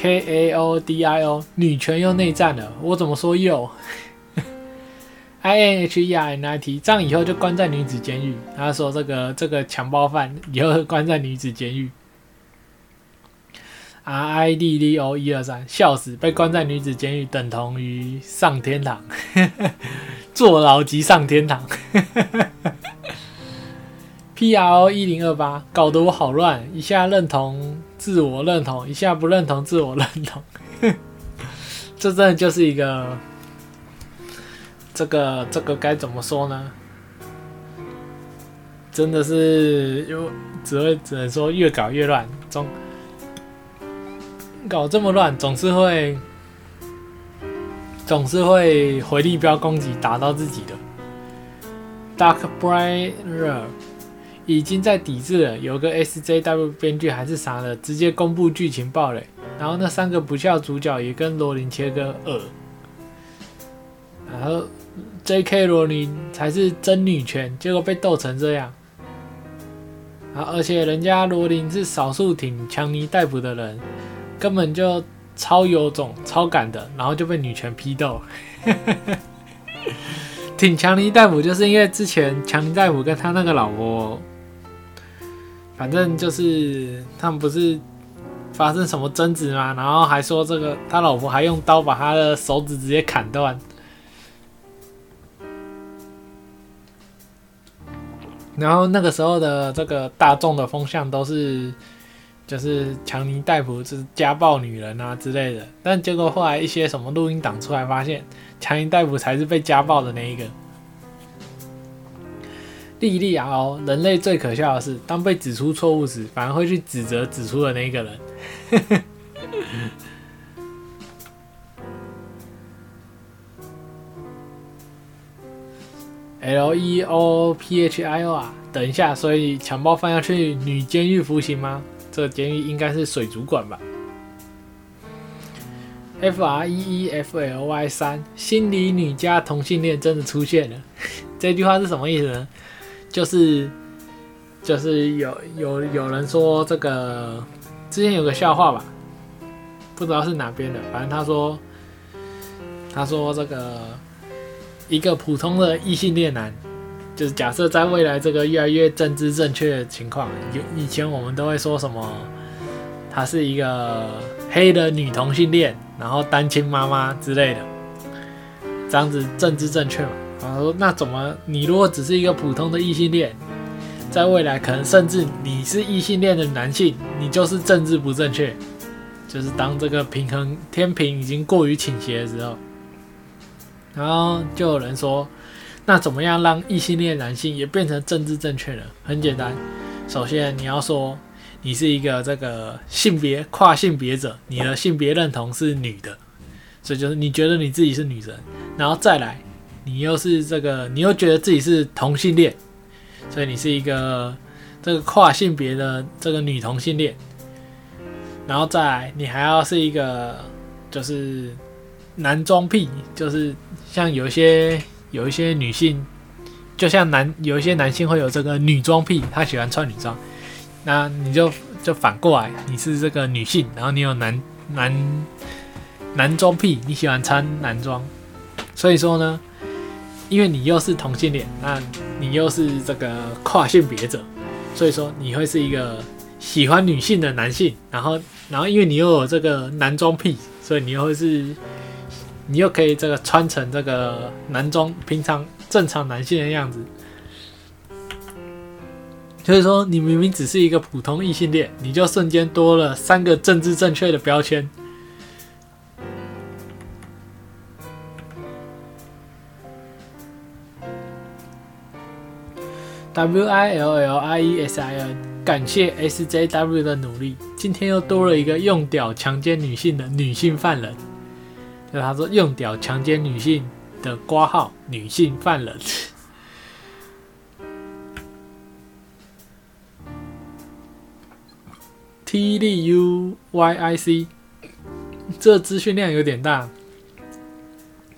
K A O D I O 女权又内战了，我怎么说又？I N H E I N I T 这样以后就关在女子监狱。他说这个这个强暴犯以后关在女子监狱。R I D D O 一二三，笑死！被关在女子监狱等同于上天堂，坐牢即上天堂。P R O 一零二八，搞得我好乱，一下认同自我认同，一下不认同自我认同。这真的就是一个，这个这个该怎么说呢？真的是又只会只能说越搞越乱，总搞这么乱，总是会总是会回力镖攻击打到自己的。Dark Brighter 已经在抵制了，有个 SJW 编剧还是啥的，直接公布剧情爆雷，然后那三个不孝主角也跟罗琳切割耳，然后 J.K. 罗琳才是真女权，结果被斗成这样。啊！而且人家罗琳是少数挺强尼逮捕的人，根本就超有种、超敢的，然后就被女权批斗。挺强尼逮捕就是因为之前强尼逮捕跟他那个老婆，反正就是他们不是发生什么争执嘛，然后还说这个他老婆还用刀把他的手指直接砍断。然后那个时候的这个大众的风向都是，就是强尼戴普是家暴女人啊之类的，但结果后来一些什么录音档出来，发现强尼戴普才是被家暴的那一个。莉莉亚哦，人类最可笑的是，当被指出错误时，反而会去指责指出的那一个人。L E O P H I O 啊，等一下，所以强暴犯要去女监狱服刑吗？这个监狱应该是水族馆吧？F R E E F L Y 三，心理女加同性恋真的出现了。这句话是什么意思呢？就是就是有有有人说这个之前有个笑话吧，不知道是哪边的，反正他说他说这个。一个普通的异性恋男，就是假设在未来这个越来越政治正确的情况，以以前我们都会说什么，他是一个黑的女同性恋，然后单亲妈妈之类的，这样子政治正确嘛？然后说那怎么你如果只是一个普通的异性恋，在未来可能甚至你是异性恋的男性，你就是政治不正确，就是当这个平衡天平已经过于倾斜的时候。然后就有人说，那怎么样让异性恋男性也变成政治正确呢？很简单，首先你要说你是一个这个性别跨性别者，你的性别认同是女的，所以就是你觉得你自己是女人，然后再来你又是这个，你又觉得自己是同性恋，所以你是一个这个跨性别的这个女同性恋，然后再来你还要是一个就是男装癖，就是。像有一些有一些女性，就像男有一些男性会有这个女装癖，他喜欢穿女装，那你就就反过来，你是这个女性，然后你有男男男装癖，你喜欢穿男装，所以说呢，因为你又是同性恋，那你又是这个跨性别者，所以说你会是一个喜欢女性的男性，然后然后因为你又有这个男装癖，所以你又会是。你又可以这个穿成这个男装，平常正常男性的样子，所以说你明明只是一个普通异性恋，你就瞬间多了三个政治正确的标签。W I L L I E S I N，感谢 S J W 的努力，今天又多了一个用屌强奸女性的女性犯人。就他说用屌强奸女性的挂号女性犯人，T D U Y I C，这资讯量有点大。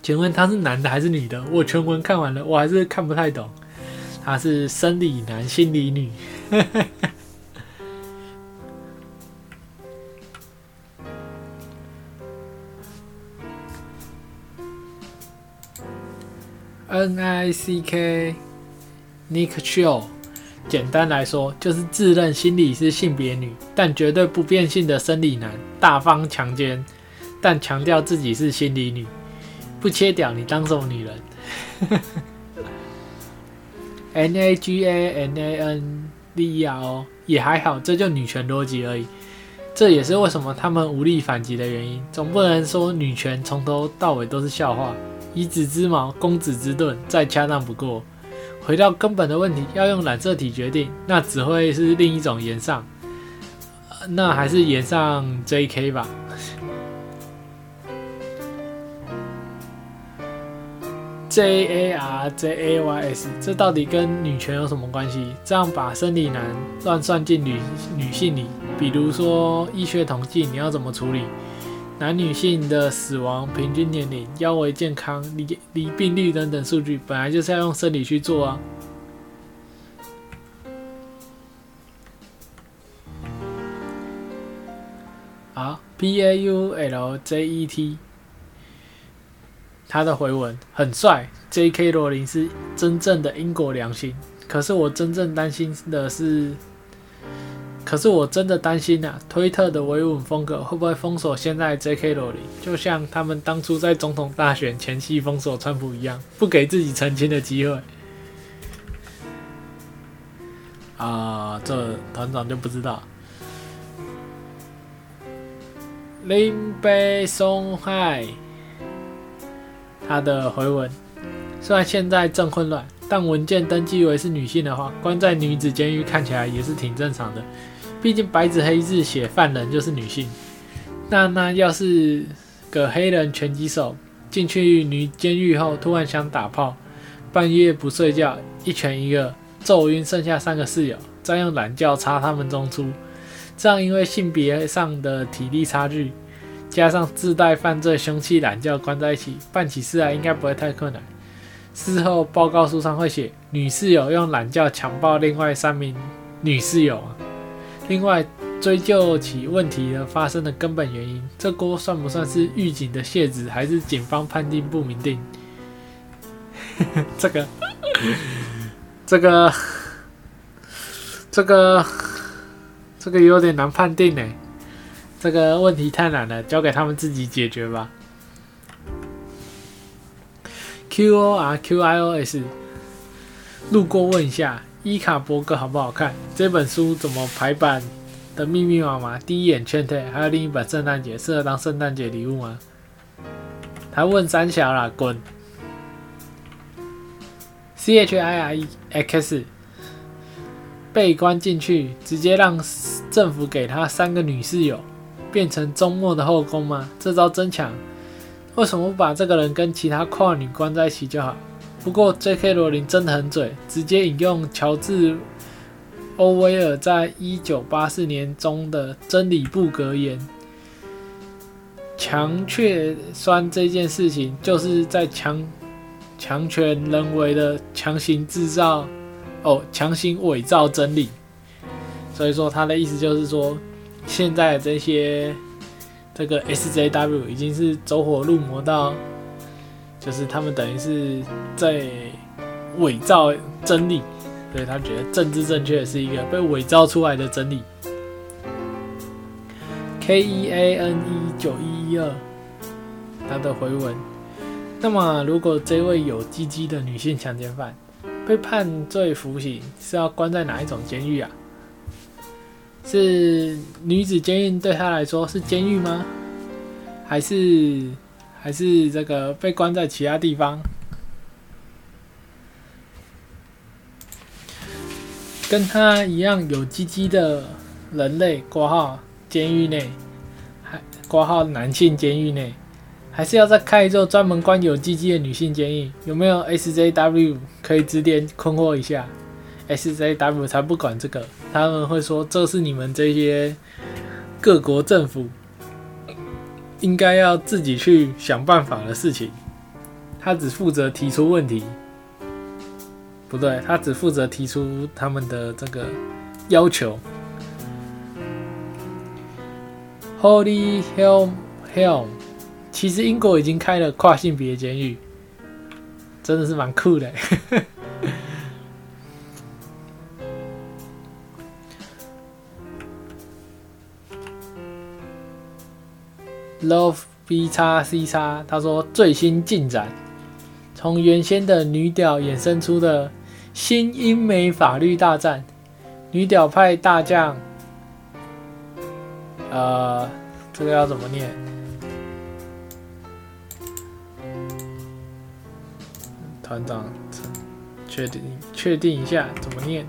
请问他是男的还是女的？我全文看完了，我还是看不太懂。他是生理男，心理女。N I C K Nick Chill，简单来说就是自认心理是性别女，但绝对不变性的生理男，大方强奸，但强调自己是心理女，不切屌你当什么女人？N A G A N A N D E R O 也还好，这就女权逻辑而已。这也是为什么他们无力反击的原因。总不能说女权从头到尾都是笑话，以子之矛攻子之盾，再恰当不过。回到根本的问题，要用染色体决定，那只会是另一种延上，那还是延上 J.K. 吧。J A R J A Y S，这到底跟女权有什么关系？这样把生理男乱算进女女性里，比如说医学统计，你要怎么处理男女性的死亡平均年龄、腰围健康、离离病率等等数据，本来就是要用生理去做啊。好，P A U L J E T。他的回文很帅，J.K. 罗琳是真正的英国良心。可是我真正担心的是，可是我真的担心啊，推特的维稳风格会不会封锁现在 J.K. 罗琳，就像他们当初在总统大选前期封锁川普一样，不给自己澄清的机会。啊，这团长就不知道。林北松海。他的回文，虽然现在正混乱，但文件登记为是女性的话，关在女子监狱看起来也是挺正常的。毕竟白纸黑字写犯人就是女性。那那要是个黑人拳击手进去女监狱后，突然想打炮，半夜不睡觉，一拳一个揍晕剩下三个室友，再用懒觉插他们中出，这样因为性别上的体力差距。加上自带犯罪凶器懒觉关在一起，办起事来应该不会太困难。事后报告书上会写女室友用懒觉强暴另外三名女室友。另外追究起问题的发生的根本原因，这锅算不算是狱警的卸职，还是警方判定不明定？这个，这个，这个，这个有点难判定呢。这个问题太难了，交给他们自己解决吧。Q O R Q I O S，路过问一下伊卡伯格好不好看？这本书怎么排版的密密麻麻？第一眼劝退，还有另一本圣诞节适合当圣诞节礼物吗？他问三小啦，滚！C H I R E X，被关进去，直接让政府给他三个女室友。变成周末的后宫吗？这招真强！为什么不把这个人跟其他跨女关在一起就好？不过 J.K. 罗琳真的很嘴，直接引用乔治·欧威尔在一九八四年中的真理部格言：强确酸这件事情，就是在强强权人为的强行制造哦，强行伪造真理。所以说他的意思就是说。现在这些这个 SJW 已经是走火入魔到，就是他们等于是在伪造真理，所以他觉得政治正确是一个被伪造出来的真理。K E A N E 九一一二，他的回文。那么，如果这位有鸡鸡的女性强奸犯被判罪服刑，是要关在哪一种监狱啊？是女子监狱对他来说是监狱吗？还是还是这个被关在其他地方？跟他一样有鸡鸡的人类挂号监狱内，还挂号男性监狱内，还是要再开一座专门关有鸡鸡的女性监狱？有没有 SJW 可以指点困惑一下？SJW 才不管这个，他们会说这是你们这些各国政府应该要自己去想办法的事情。他只负责提出问题，不对，他只负责提出他们的这个要求。Holy hell hell，其实英国已经开了跨性别监狱，真的是蛮酷的。Love B 叉 C 叉，他说最新进展，从原先的女屌衍生出的新英美法律大战，女屌派大将呃，这个要怎么念？团长，确定确定一下怎么念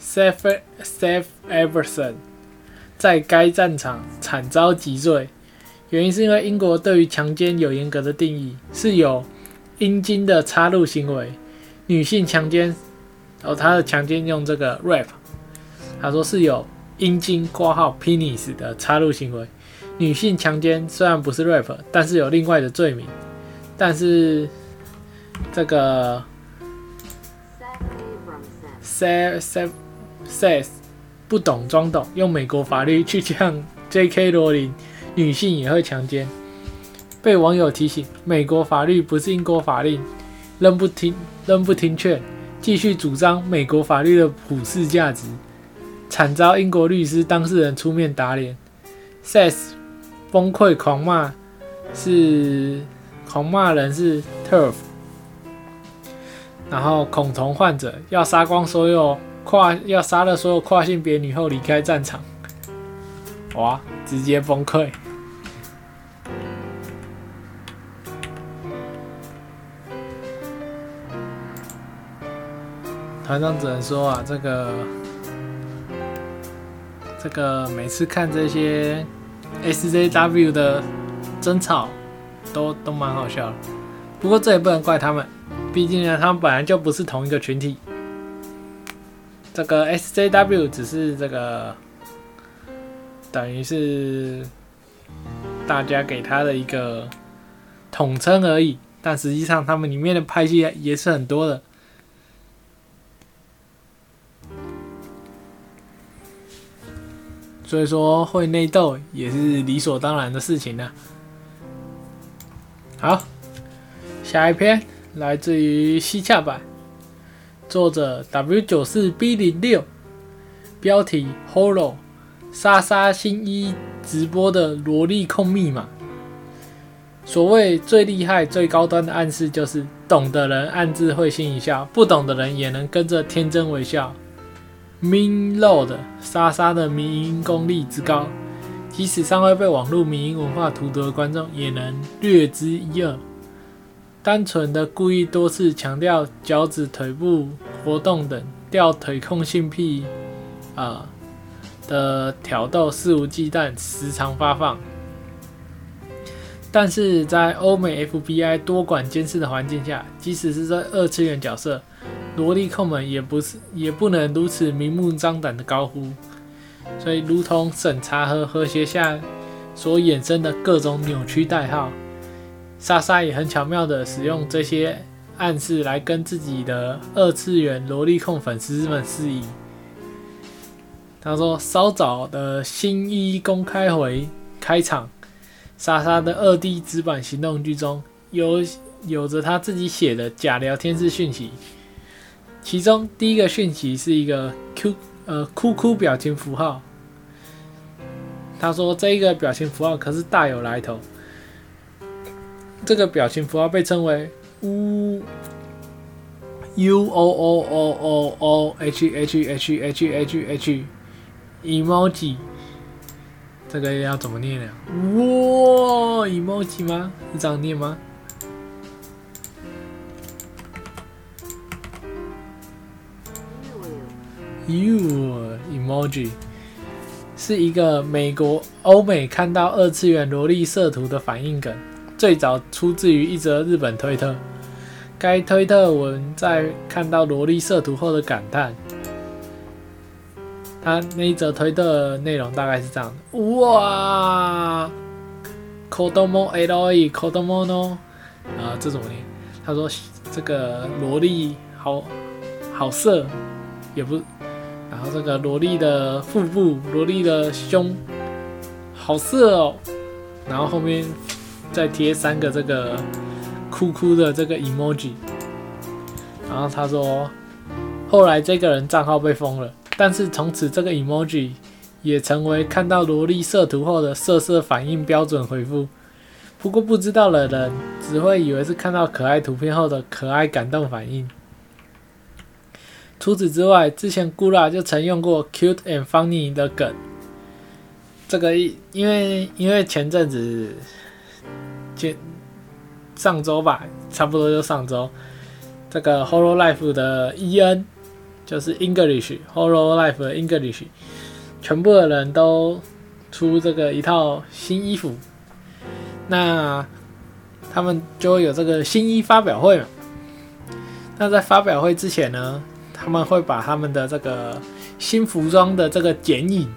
？Seth Seth Everson 在该战场惨遭击坠，原因是因为英国对于强奸有严格的定义，是有阴茎的插入行为。女性强奸，哦，他的强奸用这个 rap，他说是有阴茎括号 penis 的插入行为。女性强奸虽然不是 rap，但是有另外的罪名。但是这个 says says 不懂装懂，用美国法律去讲 J.K. 罗琳，女性也会强奸。被网友提醒，美国法律不是英国法令，仍不听仍不听劝，继续主张美国法律的普世价值，惨遭英国律师当事人出面打脸。says 崩溃狂骂是。狂骂人是 turf，然后恐同患者要杀光所有跨要杀了所有跨性别女后离开战场，哇，直接崩溃。团长只能说啊，这个这个每次看这些 SJW 的争吵。都都蛮好笑的，不过这也不能怪他们，毕竟呢，他们本来就不是同一个群体。这个 SJW 只是这个，等于是大家给他的一个统称而已，但实际上他们里面的派系也是很多的，所以说会内斗也是理所当然的事情呢。好，下一篇来自于西洽版，作者 W 九四 B 零六，标题 Holo，莎莎新一直播的萝莉控密码。所谓最厉害、最高端的暗示，就是懂的人暗自会心一笑，不懂的人也能跟着天真微笑。Mean Lord，莎莎的迷音功力之高。即使尚未被网络民营文化荼毒的观众，也能略知一二。单纯的故意多次强调脚趾、腿部活动等吊腿控性癖啊的挑逗，肆无忌惮，时常发放。但是在欧美 FBI 多管监视的环境下，即使是在二次元角色，萝莉控们也不是也不能如此明目张胆的高呼。所以，如同审查和和谐下所衍生的各种扭曲代号，莎莎也很巧妙的使用这些暗示来跟自己的二次元萝莉控粉丝们示意。他说：“稍早的新一公开回开场，莎莎的二 D 纸板行动剧中有有着他自己写的假聊天式讯息，其中第一个讯息是一个 Q。”呃，哭哭表情符号。他说这一个表情符号可是大有来头。这个表情符号被称为呜 U O O O O O H H H H H H emoji。这个要怎么念呢？哇，emoji 吗？是这样念吗？You emoji 是一个美国欧美看到二次元萝莉色图的反应梗，最早出自于一则日本推特。该推特文在看到萝莉色图后的感叹，他那一则推特内容大概是这样的：哇，kodomo l kodomo no 啊，这怎么念？他说这个萝莉好好色，也不。然后这个萝莉的腹部，萝莉的胸，好色哦。然后后面再贴三个这个哭哭的这个 emoji。然后他说，后来这个人账号被封了，但是从此这个 emoji 也成为看到萝莉色图后的色色反应标准回复。不过不知道的人只会以为是看到可爱图片后的可爱感动反应。除此之外，之前 Gura 就曾用过 cute and funny 的梗。这个因为因为前阵子上周吧，差不多就上周，这个 Holo Life 的 EN 就是 English Holo Life 的 English，全部的人都出这个一套新衣服，那他们就会有这个新衣发表会嘛。那在发表会之前呢，他们会把他们的这个新服装的这个剪影。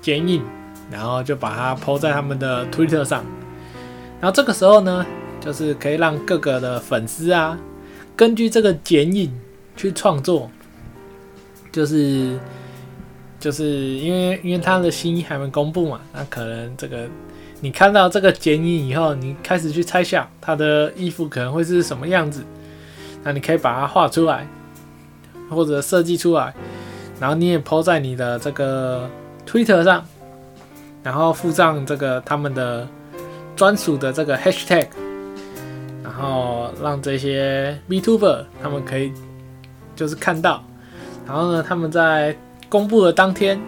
剪影，然后就把它抛在他们的 Twitter 上，然后这个时候呢，就是可以让各个的粉丝啊，根据这个剪影去创作，就是就是因为因为他的新衣还没公布嘛，那可能这个你看到这个剪影以后，你开始去猜想他的衣服可能会是什么样子，那你可以把它画出来，或者设计出来，然后你也抛在你的这个。Twitter 上，然后附上这个他们的专属的这个 Hashtag，然后让这些 Vtuber 他们可以就是看到，然后呢，他们在公布的当天，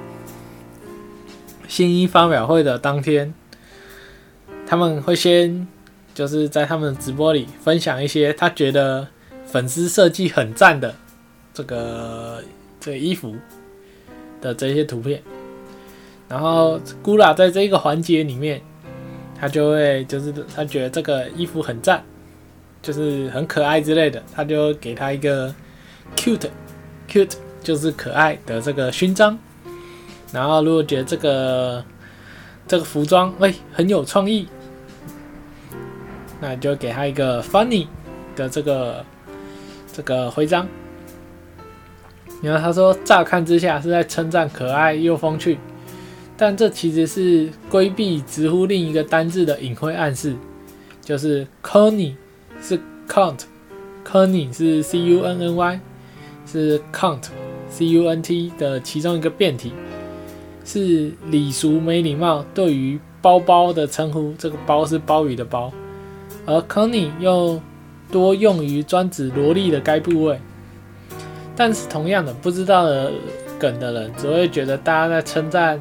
新一发表会的当天，他们会先就是在他们的直播里分享一些他觉得粉丝设计很赞的这个这个衣服的这些图片。然后 Gula 在这个环节里面，他就会就是他觉得这个衣服很赞，就是很可爱之类的，他就给他一个 cute cute 就是可爱的这个勋章。然后如果觉得这个这个服装哎很有创意，那就给他一个 funny 的这个这个徽章。然后他说，乍看之下是在称赞可爱又风趣。但这其实是规避直呼另一个单字的隐晦暗示，就是 Conny 是 count，Conny 是 C U N N Y，是 count C U N T 的其中一个变体，是礼俗没礼貌对于包包的称呼，这个包是鲍鱼的包，而 Conny 又多用于专指萝莉的该部位。但是同样的，不知道的梗的人只会觉得大家在称赞。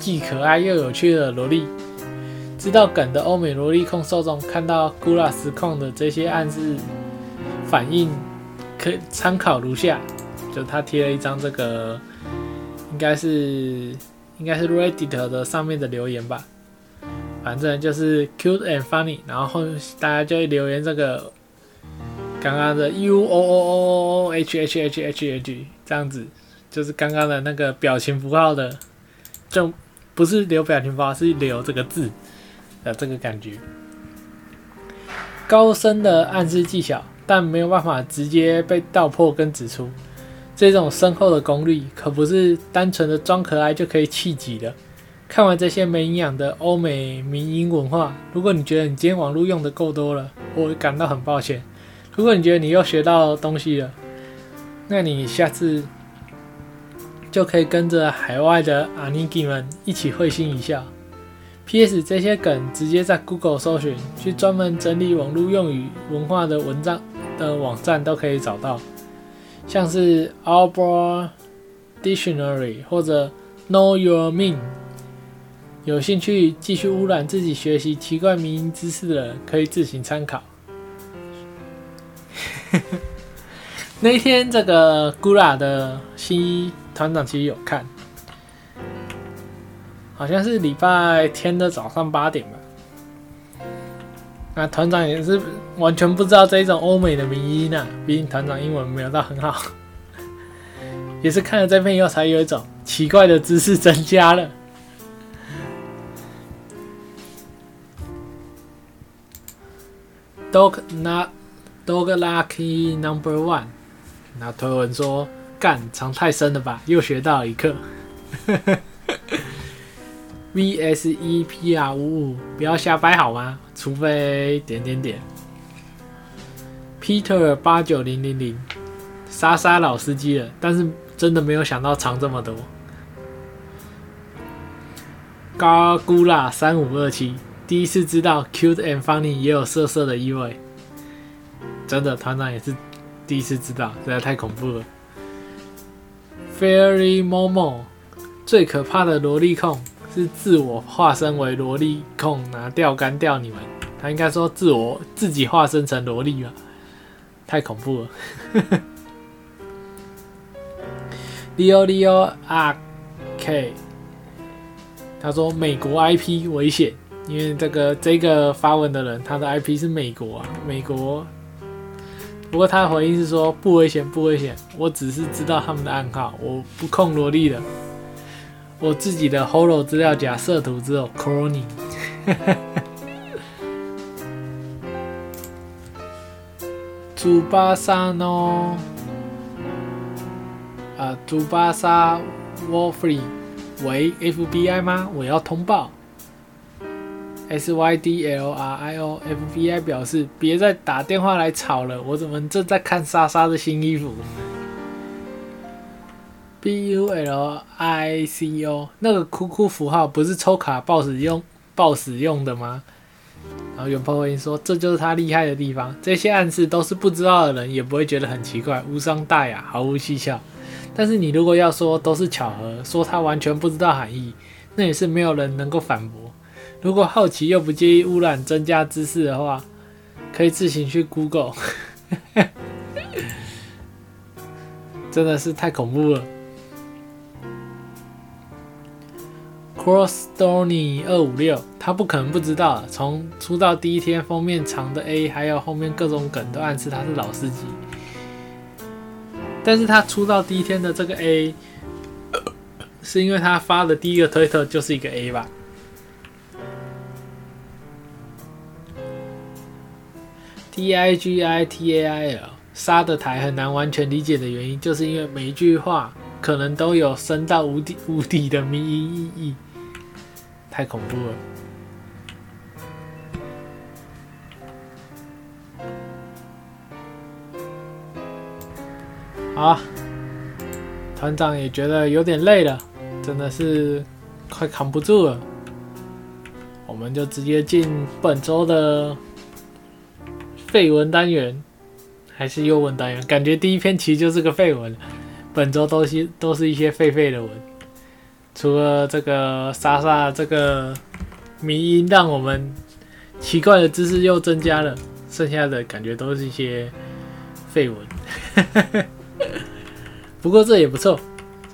既可爱又有趣的萝莉，知道梗的欧美萝莉控受众看到 Gula 实况的这些暗示反应，可参考如下：就他贴了一张这个，应该是应该是 Reddit 的上面的留言吧，反正就是 cute and funny，然后后大家就会留言这个刚刚的 U O O O O H H H H H 这样子，就是刚刚的那个表情符号的正。不是留表情包，是留这个字的这个感觉。高深的暗示技巧，但没有办法直接被道破跟指出。这种深厚的功力，可不是单纯的装可爱就可以气急的。看完这些没营养的欧美民营文化，如果你觉得你今天网络用的够多了，我感到很抱歉。如果你觉得你又学到东西了，那你下次。就可以跟着海外的阿尼基们一起会心一笑。P.S. 这些梗直接在 Google 搜寻，去专门整理网络用语文化的文章的网站都可以找到，像是 Our Dictionary 或者 Know Your Mean。有兴趣继续污染自己学习奇怪民音知识的人，可以自行参考。那天这个 Gura 的新衣。团长其实有看，好像是礼拜天的早上八点吧。那团长也是完全不知道这一种欧美的名医呢，毕竟团长英文没有到很好。也是看了这篇以后，才有一种奇怪的知识增加了。Dog not dog lucky number one。那推文说。干藏太深了吧？又学到一课。V S E P R 五五，不要瞎掰好吗？除非点点点。Peter 八九零零零，莎莎老司机了，但是真的没有想到藏这么多。高估啦三五二七，第一次知道 cute and funny 也有色色的意味。真的，团长也是第一次知道，实在太恐怖了。Fairy Momo 最可怕的萝莉控是自我化身为萝莉控拿钓竿钓你们。他应该说自我自己化身成萝莉吧，太恐怖了。Leo Leo R K，他说美国 IP 危险，因为这个这个发文的人他的 IP 是美国啊，美国。不过他的回应是说不危险不危险，我只是知道他们的暗号，我不控萝莉的。我自己的 Holo 资料假设图只有 Crony。朱巴萨诺，啊，朱巴萨 Warfree 为 FBI 吗？我要通报。S Y D L R I O F B I 表示别再打电话来吵了，我怎么正在看莎莎的新衣服？B U L I C O 那个哭哭符号不是抽卡报使用报使用的吗？然后元炮回应说：“这就是他厉害的地方，这些暗示都是不知道的人也不会觉得很奇怪，无伤大雅，毫无蹊跷。但是你如果要说都是巧合，说他完全不知道含义，那也是没有人能够反驳。如果好奇又不介意污染增加知识的话，可以自行去 Google。真的是太恐怖了。” Cross Stony 二五六，他不可能不知道。从出道第一天封面长的 A，还有后面各种梗都暗示他是老司机。但是他出道第一天的这个 A，是因为他发的第一个推特就是一个 A 吧？T I G I T A I L 杀的台很难完全理解的原因，就是因为每一句话可能都有深到无底无底的迷意义。太恐怖了！好，团长也觉得有点累了，真的是快扛不住了。我们就直接进本周的废文单元，还是优文单元？感觉第一篇其实就是个废文，本周都是都是一些废废的文。除了这个莎莎这个迷音，让我们奇怪的知识又增加了，剩下的感觉都是一些废文。不过这也不错，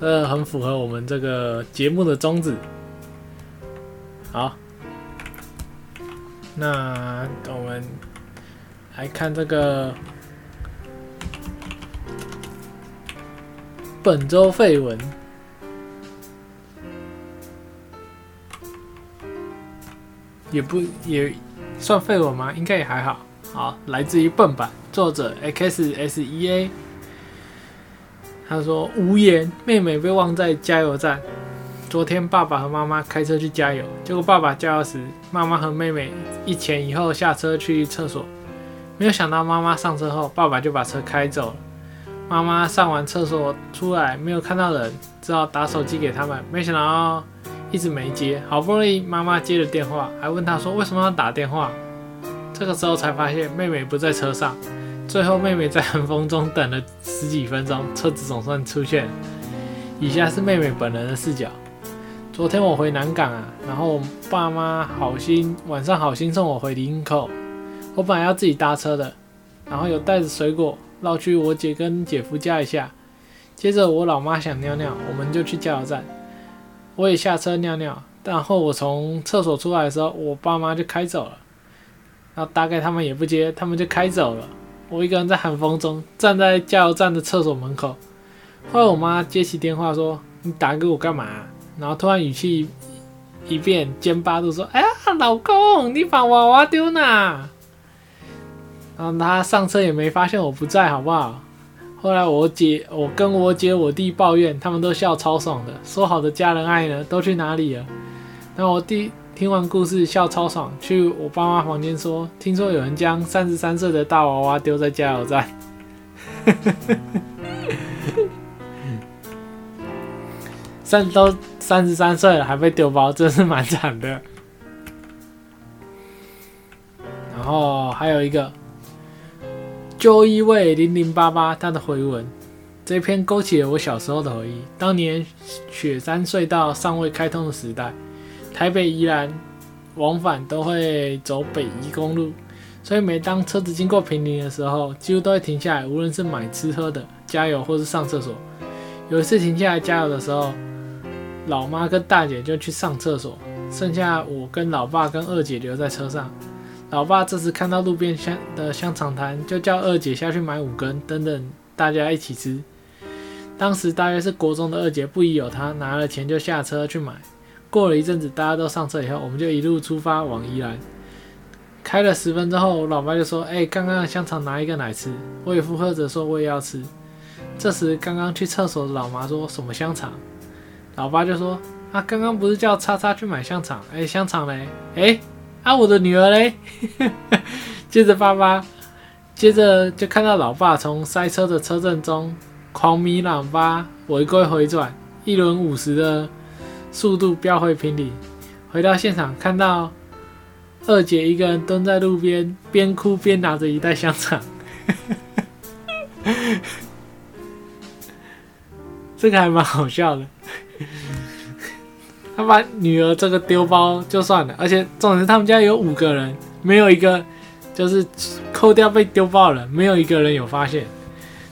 这很符合我们这个节目的宗旨。好，那我们来看这个本周废文。也不也算废文吗？应该也还好。好，来自于笨版，作者 X S E A。他说：“无言，妹妹被忘在加油站。昨天爸爸和妈妈开车去加油，结果爸爸加油时，妈妈和妹妹一前一后下车去厕所。没有想到妈妈上车后，爸爸就把车开走了。妈妈上完厕所出来，没有看到人，只好打手机给他们。没想到。”一直没接，好不容易妈妈接了电话，还问他说为什么要打电话。这个时候才发现妹妹不在车上。最后妹妹在寒风中等了十几分钟，车子总算出现。以下是妹妹本人的视角。昨天我回南港啊，然后爸妈好心晚上好心送我回林口。我本来要自己搭车的，然后有带着水果绕去我姐跟姐夫家一下。接着我老妈想尿尿，我们就去加油站。我也下车尿尿，然后我从厕所出来的时候，我爸妈就开走了。然后大概他们也不接，他们就开走了。我一个人在寒风中站在加油站的厕所门口。后来我妈接起电话说：“你打给我干嘛？”然后突然语气一变，尖巴都说：“哎呀，老公，你把娃娃丢哪？”然后他上车也没发现我不在，好不好？后来我姐，我跟我姐、我弟抱怨，他们都笑超爽的，说好的家人爱呢，都去哪里了？那我弟听完故事笑超爽，去我爸妈房间说，听说有人将三十三岁的大娃娃丢在加油站，三都三十三岁了还被丢包，真是蛮惨的。然后还有一个。就一位零零八八他的回文，这篇勾起了我小时候的回忆。当年雪山隧道尚未开通的时代，台北宜兰往返都会走北宜公路，所以每当车子经过平林的时候，几乎都会停下来，无论是买吃喝的、加油或是上厕所。有一次停下来加油的时候，老妈跟大姐就去上厕所，剩下我跟老爸跟二姐留在车上。老爸这时看到路边香的香肠摊，就叫二姐下去买五根，等等大家一起吃。当时大约是国中的二姐不疑有他，拿了钱就下车去买。过了一阵子，大家都上车以后，我们就一路出发往宜兰。开了十分钟后，我老爸就说：“哎，刚刚的香肠拿一个来吃。”我也附和着说：“我也要吃。”这时刚刚去厕所的老妈说什么香肠？老爸就说：“啊，刚刚不是叫叉叉去买香肠？哎，香肠嘞？哎。”啊，我的女儿嘞！接着爸爸，接着就看到老爸从塞车的车阵中狂迷喇叭，违规回转，一轮五十的速度飙回平里。回到现场，看到二姐一个人蹲在路边，边哭边拿着一袋香肠。这个还蛮好笑的。他把女儿这个丢包就算了，而且总之他们家有五个人，没有一个就是扣掉被丢包了，没有一个人有发现。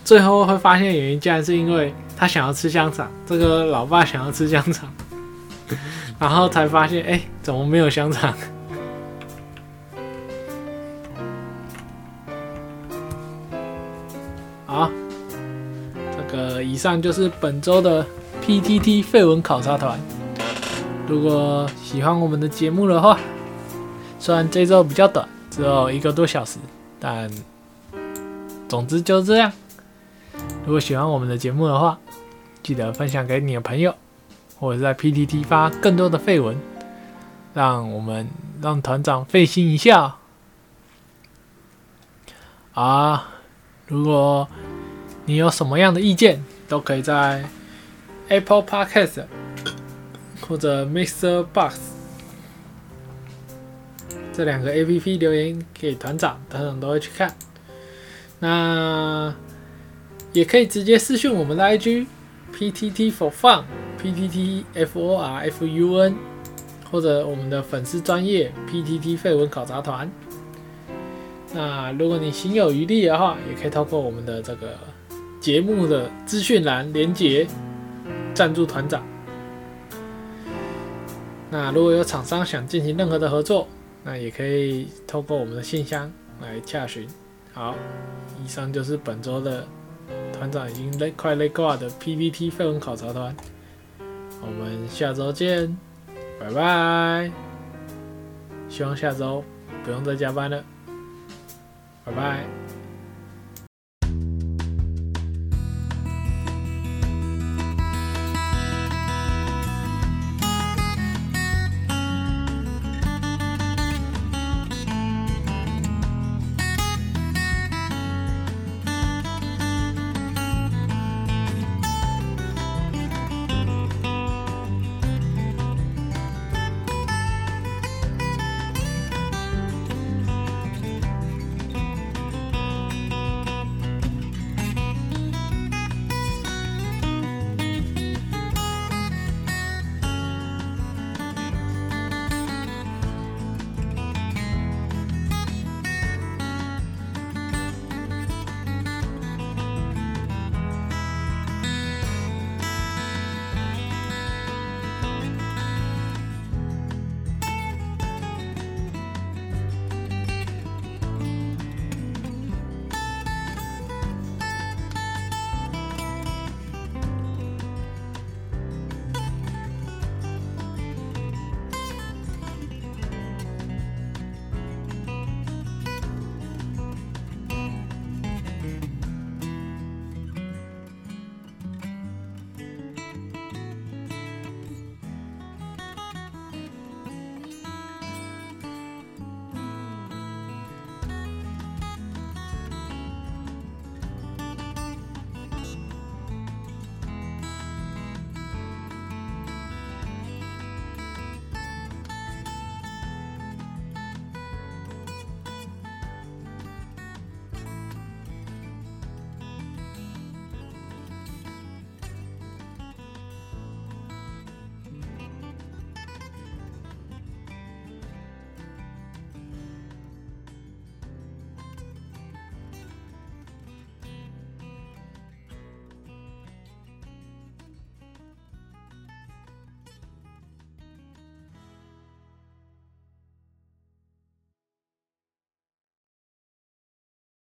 最后会发现原因，竟然是因为他想要吃香肠，这个老爸想要吃香肠，然后才发现，哎，怎么没有香肠？好，这个以上就是本周的 PTT 废文考察团。如果喜欢我们的节目的话，虽然这周比较短，只有一个多小时，但总之就这样。如果喜欢我们的节目的话，记得分享给你的朋友，或者在 PTT 发更多的废文，让我们让团长费心一下。啊，如果你有什么样的意见，都可以在 Apple Podcast。或者 Mr. Box 这两个 A P P 留言给团长，团长都会去看。那也可以直接私讯我们的 I G P T T for Fun P T T F O R F U N，或者我们的粉丝专业 P T T 废文考察团。那如果你心有余力的话，也可以透过我们的这个节目的资讯栏连接赞助团长。那如果有厂商想进行任何的合作，那也可以透过我们的信箱来洽询。好，以上就是本周的团长已经累快累挂的 PPT 废文考察团，我们下周见，拜拜。希望下周不用再加班了，拜拜。